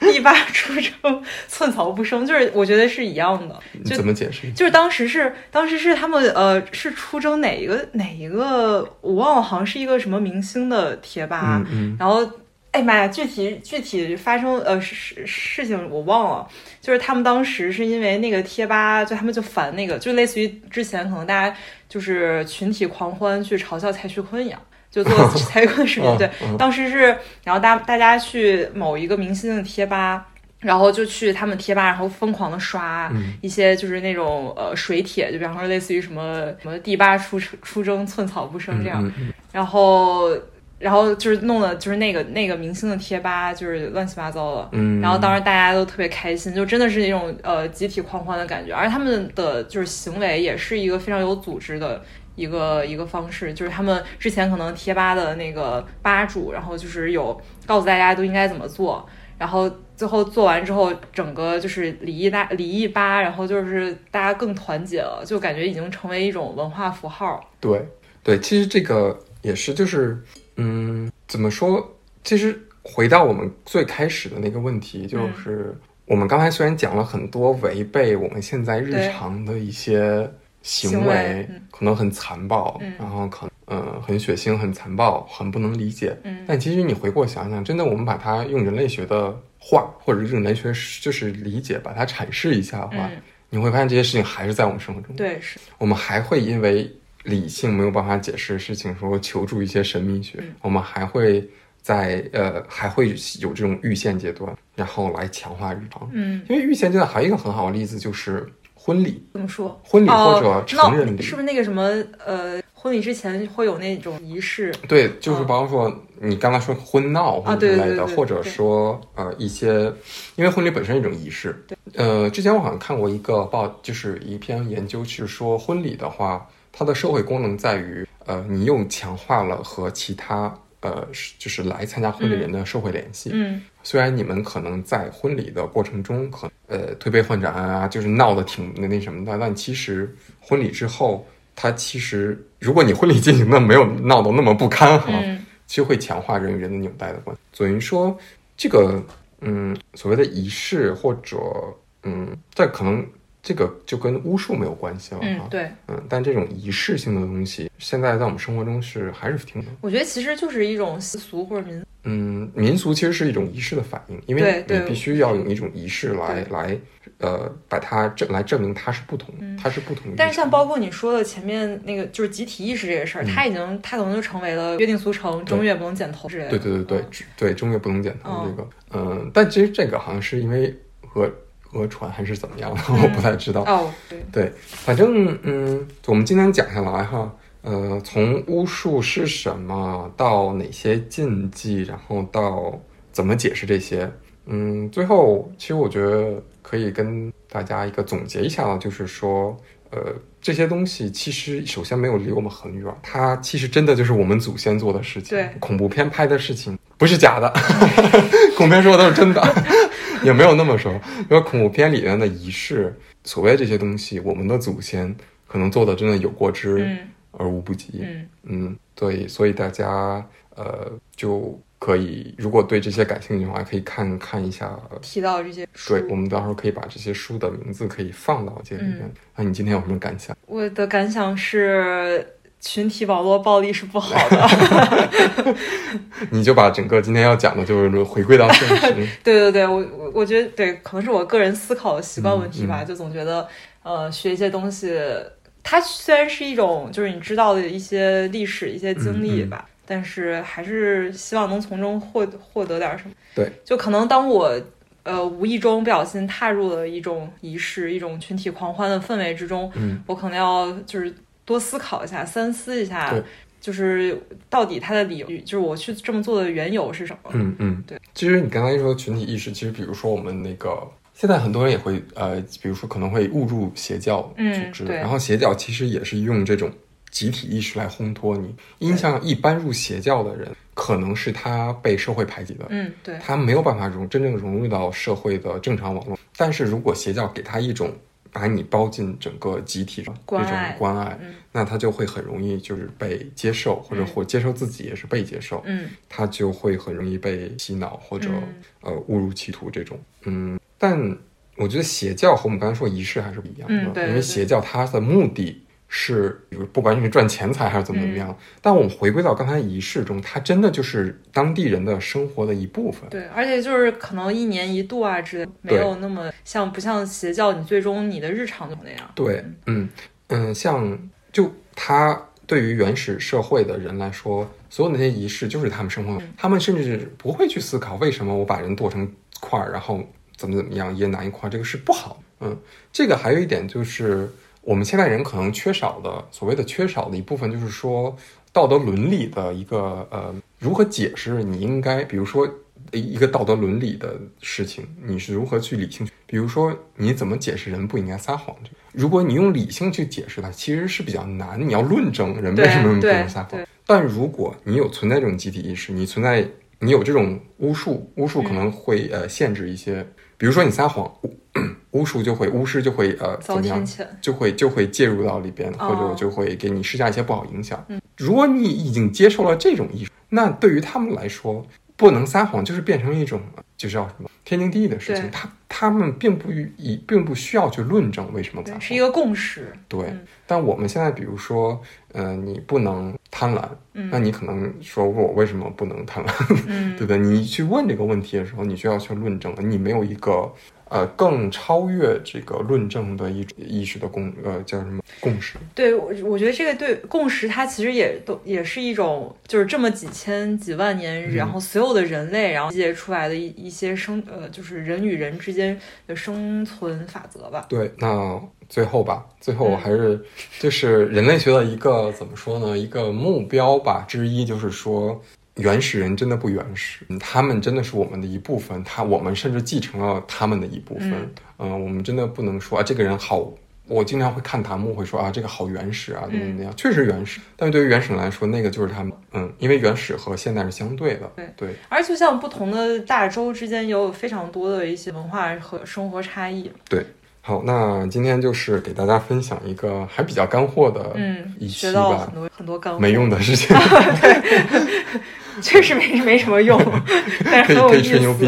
[SPEAKER 2] 第八出征寸草不生，就是我觉得是一样的。就
[SPEAKER 1] 怎么解释？
[SPEAKER 2] 就是当时是当时是他们呃是出征哪一个哪一个我忘了，好像是一个什么明星的贴吧，
[SPEAKER 1] 嗯嗯
[SPEAKER 2] 然后。哎妈呀！具体具体发生呃事事情我忘了，就是他们当时是因为那个贴吧，就他们就烦那个，就类似于之前可能大家就是群体狂欢去嘲笑蔡徐坤一样，就做蔡徐坤的视频。对，当时是然后大大家去某一个明星的贴吧，然后就去他们贴吧，然后疯狂的刷一些就是那种呃水帖，就比方说类似于什么什么第八出出征寸草不生这样，然后。然后就是弄的，就是那个那个明星的贴吧，就是乱七八糟的。
[SPEAKER 1] 嗯，
[SPEAKER 2] 然后当时大家都特别开心，就真的是那种呃集体狂欢的感觉。而他们的就是行为也是一个非常有组织的一个一个方式，就是他们之前可能贴吧的那个吧主，然后就是有告诉大家都应该怎么做，然后最后做完之后，整个就是礼仪大礼仪吧，然后就是大家更团结了，就感觉已经成为一种文化符号。
[SPEAKER 1] 对对，其实这个也是就是。嗯，怎么说？其实回到我们最开始的那个问题，就是我们刚才虽然讲了很多违背我们现在日常的一些行为，可能很残暴，然后可嗯很血腥、很残暴、很不能理解。
[SPEAKER 2] 嗯，
[SPEAKER 1] 但其实你回过想想，真的我们把它用人类学的话，或者用人类学就是理解，把它阐释一下的话，你会发现这些事情还是在我们生活中。
[SPEAKER 2] 对，是
[SPEAKER 1] 我们还会因为。理性没有办法解释的事情，说求助一些神秘学，我们还会在呃还会有这种预现阶段，然后来强化日常。
[SPEAKER 2] 嗯，
[SPEAKER 1] 因为预现阶段还有一个很好的例子就是婚礼。
[SPEAKER 2] 怎么说？
[SPEAKER 1] 婚礼或者成人礼，
[SPEAKER 2] 是不是那个什么呃婚礼之前会有那种仪式？
[SPEAKER 1] 对，就是包括说你刚才说婚闹或者之类
[SPEAKER 2] 的，
[SPEAKER 1] 或者说呃一些，因为婚礼本身一种仪式。
[SPEAKER 2] 对，
[SPEAKER 1] 呃，之前我好像看过一个报，就是一篇研究，是说婚礼的话。它的社会功能在于，呃，你又强化了和其他呃，就是来参加婚礼人的社会联系。
[SPEAKER 2] 嗯，
[SPEAKER 1] 虽然你们可能在婚礼的过程中，可呃推杯换盏啊，就是闹得挺那那什么的，但其实婚礼之后，它其实如果你婚礼进行的没有闹得那么不堪哈，其实会强化人与人的纽带的关系。等于说，这个嗯，所谓的仪式或者嗯，在可能。这个就跟巫术没有关系了哈，
[SPEAKER 2] 对，
[SPEAKER 1] 嗯，但这种仪式性的东西，现在在我们生活中是还是挺。
[SPEAKER 2] 我觉得其实就是一种习俗或者民，
[SPEAKER 1] 嗯，民俗其实是一种仪式的反应，因为你必须要用一种仪式来来，呃，把它证来证明它是不同，它是不同。
[SPEAKER 2] 但是像包括你说的前面那个就是集体意识这个事儿，它已经它可能就成为了约定俗成，正月不能剪头之类的。
[SPEAKER 1] 对对对对对，正月不能剪头这个，嗯，但其实这个好像是因为和。讹传还是怎么样的，我不太知道。
[SPEAKER 2] 哦，对
[SPEAKER 1] 对，反正嗯，我们今天讲下来哈，呃，从巫术是什么到哪些禁忌，然后到怎么解释这些，嗯，最后其实我觉得可以跟大家一个总结一下，就是说，呃，这些东西其实首先没有离我们很远，它其实真的就是我们祖先做的事情。
[SPEAKER 2] 对，
[SPEAKER 1] 恐怖片拍的事情不是假的，恐怖片说的都是真的。也没有那么熟，因为恐怖片里面的仪式，所谓这些东西，我们的祖先可能做的真的有过之而无不及。
[SPEAKER 2] 嗯
[SPEAKER 1] 嗯，所以所以大家呃就可以，如果对这些感兴趣的话，可以看看一下
[SPEAKER 2] 提到这些。
[SPEAKER 1] 对，我们到时候可以把这些书的名字可以放到这里面。那你今天有什么感想？
[SPEAKER 2] 我的感想是。群体网络暴力是不好的，
[SPEAKER 1] 你就把整个今天要讲的，就是回归到现实。
[SPEAKER 2] 对对对，我我我觉得对，可能是我个人思考的习惯问题吧，就总觉得，呃，学一些东西，它虽然是一种就是你知道的一些历史、一些经历吧，但是还是希望能从中获获得点什么。
[SPEAKER 1] 对，
[SPEAKER 2] 就可能当我呃无意中不小心踏入了一种仪式、一种群体狂欢的氛围之中，
[SPEAKER 1] 嗯，
[SPEAKER 2] 我可能要就是。多思考一下，三思一下，就是到底他的理由，就是我去这么做的缘由是什么？
[SPEAKER 1] 嗯嗯，
[SPEAKER 2] 对。
[SPEAKER 1] 其实你刚才说群体意识，其实比如说我们那个现在很多人也会呃，比如说可能会误入邪教组织，然后邪教其实也是用这种集体意识来烘托你。印象一般入邪教的人，可能是他被社会排挤的，
[SPEAKER 2] 嗯，对，
[SPEAKER 1] 他没有办法融真正融入到社会的正常网络。但是如果邪教给他一种把你包进整个集体中那种
[SPEAKER 2] 关爱，嗯
[SPEAKER 1] 那他就会很容易就是被接受，或者
[SPEAKER 2] 嗯
[SPEAKER 1] 或接受自己也是被接受，
[SPEAKER 2] 嗯
[SPEAKER 1] 他就会很容易被洗脑或者、
[SPEAKER 2] 嗯
[SPEAKER 1] 呃误入歧途这种。嗯，但我觉得邪教和我们刚才说仪式还是不一样的，因为
[SPEAKER 2] 嗯对对对
[SPEAKER 1] 邪教它的目的是，比如不管你是赚钱财还是怎么怎么
[SPEAKER 2] 嗯
[SPEAKER 1] 样，但我们回归到刚才仪式中，它真的就是当地人的生活的一部分。
[SPEAKER 2] 对，而且就是可能一年一度啊之类，没有那么像不像邪教，你最终你的日常就那样。
[SPEAKER 1] 对，嗯嗯，像就他对于原始社会的人来说，所有那些仪式就是他们生活，他们甚至不会去思考为什么我把人剁成块儿，然后怎么怎么样，一人拿一块儿，这个是不好。嗯，这个还有一点就是我们现代人可能缺少的，所谓的缺少的一部分，就是说道德伦理的一个呃，如何解释你应该，比如说。一个道德伦理的事情，你是如何去理性？比如说，你怎么解释人不应该撒谎？如果你用理性去解释它，其实是比较难。你要论证人为什么不
[SPEAKER 2] 对
[SPEAKER 1] 能撒谎。但如果你有存在这种集体意识，你存在，你有这种巫术，巫术可能会、呃限制一些，比如说你撒谎，巫 巫术就会巫师就会呃怎么样。就会就会介入到里边，
[SPEAKER 2] 哦
[SPEAKER 1] 或者就会给你施加一些不好影响。如果你已经接受了这种艺术，那对于他们来说，不能撒谎就是变成一种就是叫什么天经地义的事情。他他们并不以并不需要去论证为什么撒，谎。
[SPEAKER 2] 是一个共识。
[SPEAKER 1] 对，
[SPEAKER 2] 嗯
[SPEAKER 1] 但我们现在比如说，呃，你不能贪婪，
[SPEAKER 2] 嗯
[SPEAKER 1] 那你可能说我为什么不能贪婪，
[SPEAKER 2] 嗯
[SPEAKER 1] 对不对？你去问这个问题的时候，你就要去论证了，你没有一个呃更超越这个论证的一种意识的共呃叫什么共识？
[SPEAKER 2] 对，我我觉得这个对共识，它其实也都也是一种，就是这么几千几万年，
[SPEAKER 1] 嗯
[SPEAKER 2] 然后所有的人类，然后集结出来的一一些生呃，就是人与人之间的生存法则吧。
[SPEAKER 1] 对，那最后吧，最后
[SPEAKER 2] 我
[SPEAKER 1] 还是就是人类学的一个怎么说呢？一个目标吧之一，就是说原始人真的不原始，嗯他们真的是我们的一部分，他我们甚至继承了他们的一部分。
[SPEAKER 2] 嗯
[SPEAKER 1] 嗯、我们真的不能说啊，这个人好。我经常会看弹幕，会说啊，这个好原始啊，怎么怎么样，确实原始。但是对于原始人来说，那个就是他们，嗯，因为原始和现代是相对的，
[SPEAKER 2] 对
[SPEAKER 1] 对
[SPEAKER 2] 而就像不同的大洲之间，也有非常多的一些文化和生活差异。
[SPEAKER 1] 对。好，那今天就是给大家分享一个还比较干货的
[SPEAKER 2] 嗯，
[SPEAKER 1] 一期
[SPEAKER 2] 学到
[SPEAKER 1] 吧
[SPEAKER 2] 很，多很多干货，
[SPEAKER 1] 没用的事情。
[SPEAKER 2] 确实没没什么用，但是很有
[SPEAKER 1] 可以
[SPEAKER 2] 意思。
[SPEAKER 1] 吹牛逼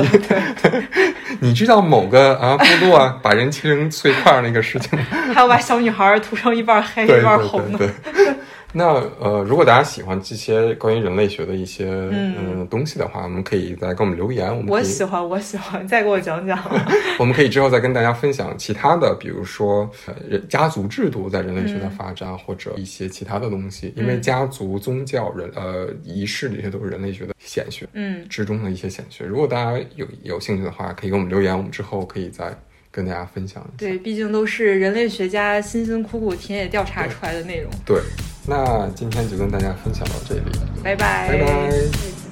[SPEAKER 2] 对，
[SPEAKER 1] 你知道某个啊部落啊把人切成碎块那个事情吗？
[SPEAKER 2] 还有把小女孩涂成一半黑一半红的。
[SPEAKER 1] 对对。那呃，如果大家喜欢这些关于人类学的一些
[SPEAKER 2] 嗯
[SPEAKER 1] 嗯东西的话，我们可以再给我们留言，我们
[SPEAKER 2] 我喜欢，我喜欢，再给我讲讲。
[SPEAKER 1] 我们可以之后再跟大家分享其他的，比如说呃人家族制度在人类学的发展，或者一些其他的东西。因为
[SPEAKER 2] 嗯
[SPEAKER 1] 家族、宗教、人呃仪式这些都是人类学的显学
[SPEAKER 2] 嗯，
[SPEAKER 1] 之中的一些显学。如果大家有有兴趣的话，可以给我们留言，我们之后可以再跟大家分享一下。
[SPEAKER 2] 对，毕竟都是人类学家辛辛苦苦田野调查出来的内容。
[SPEAKER 1] 对，那今天就跟大家分享到这里，
[SPEAKER 2] 拜拜，
[SPEAKER 1] 拜拜。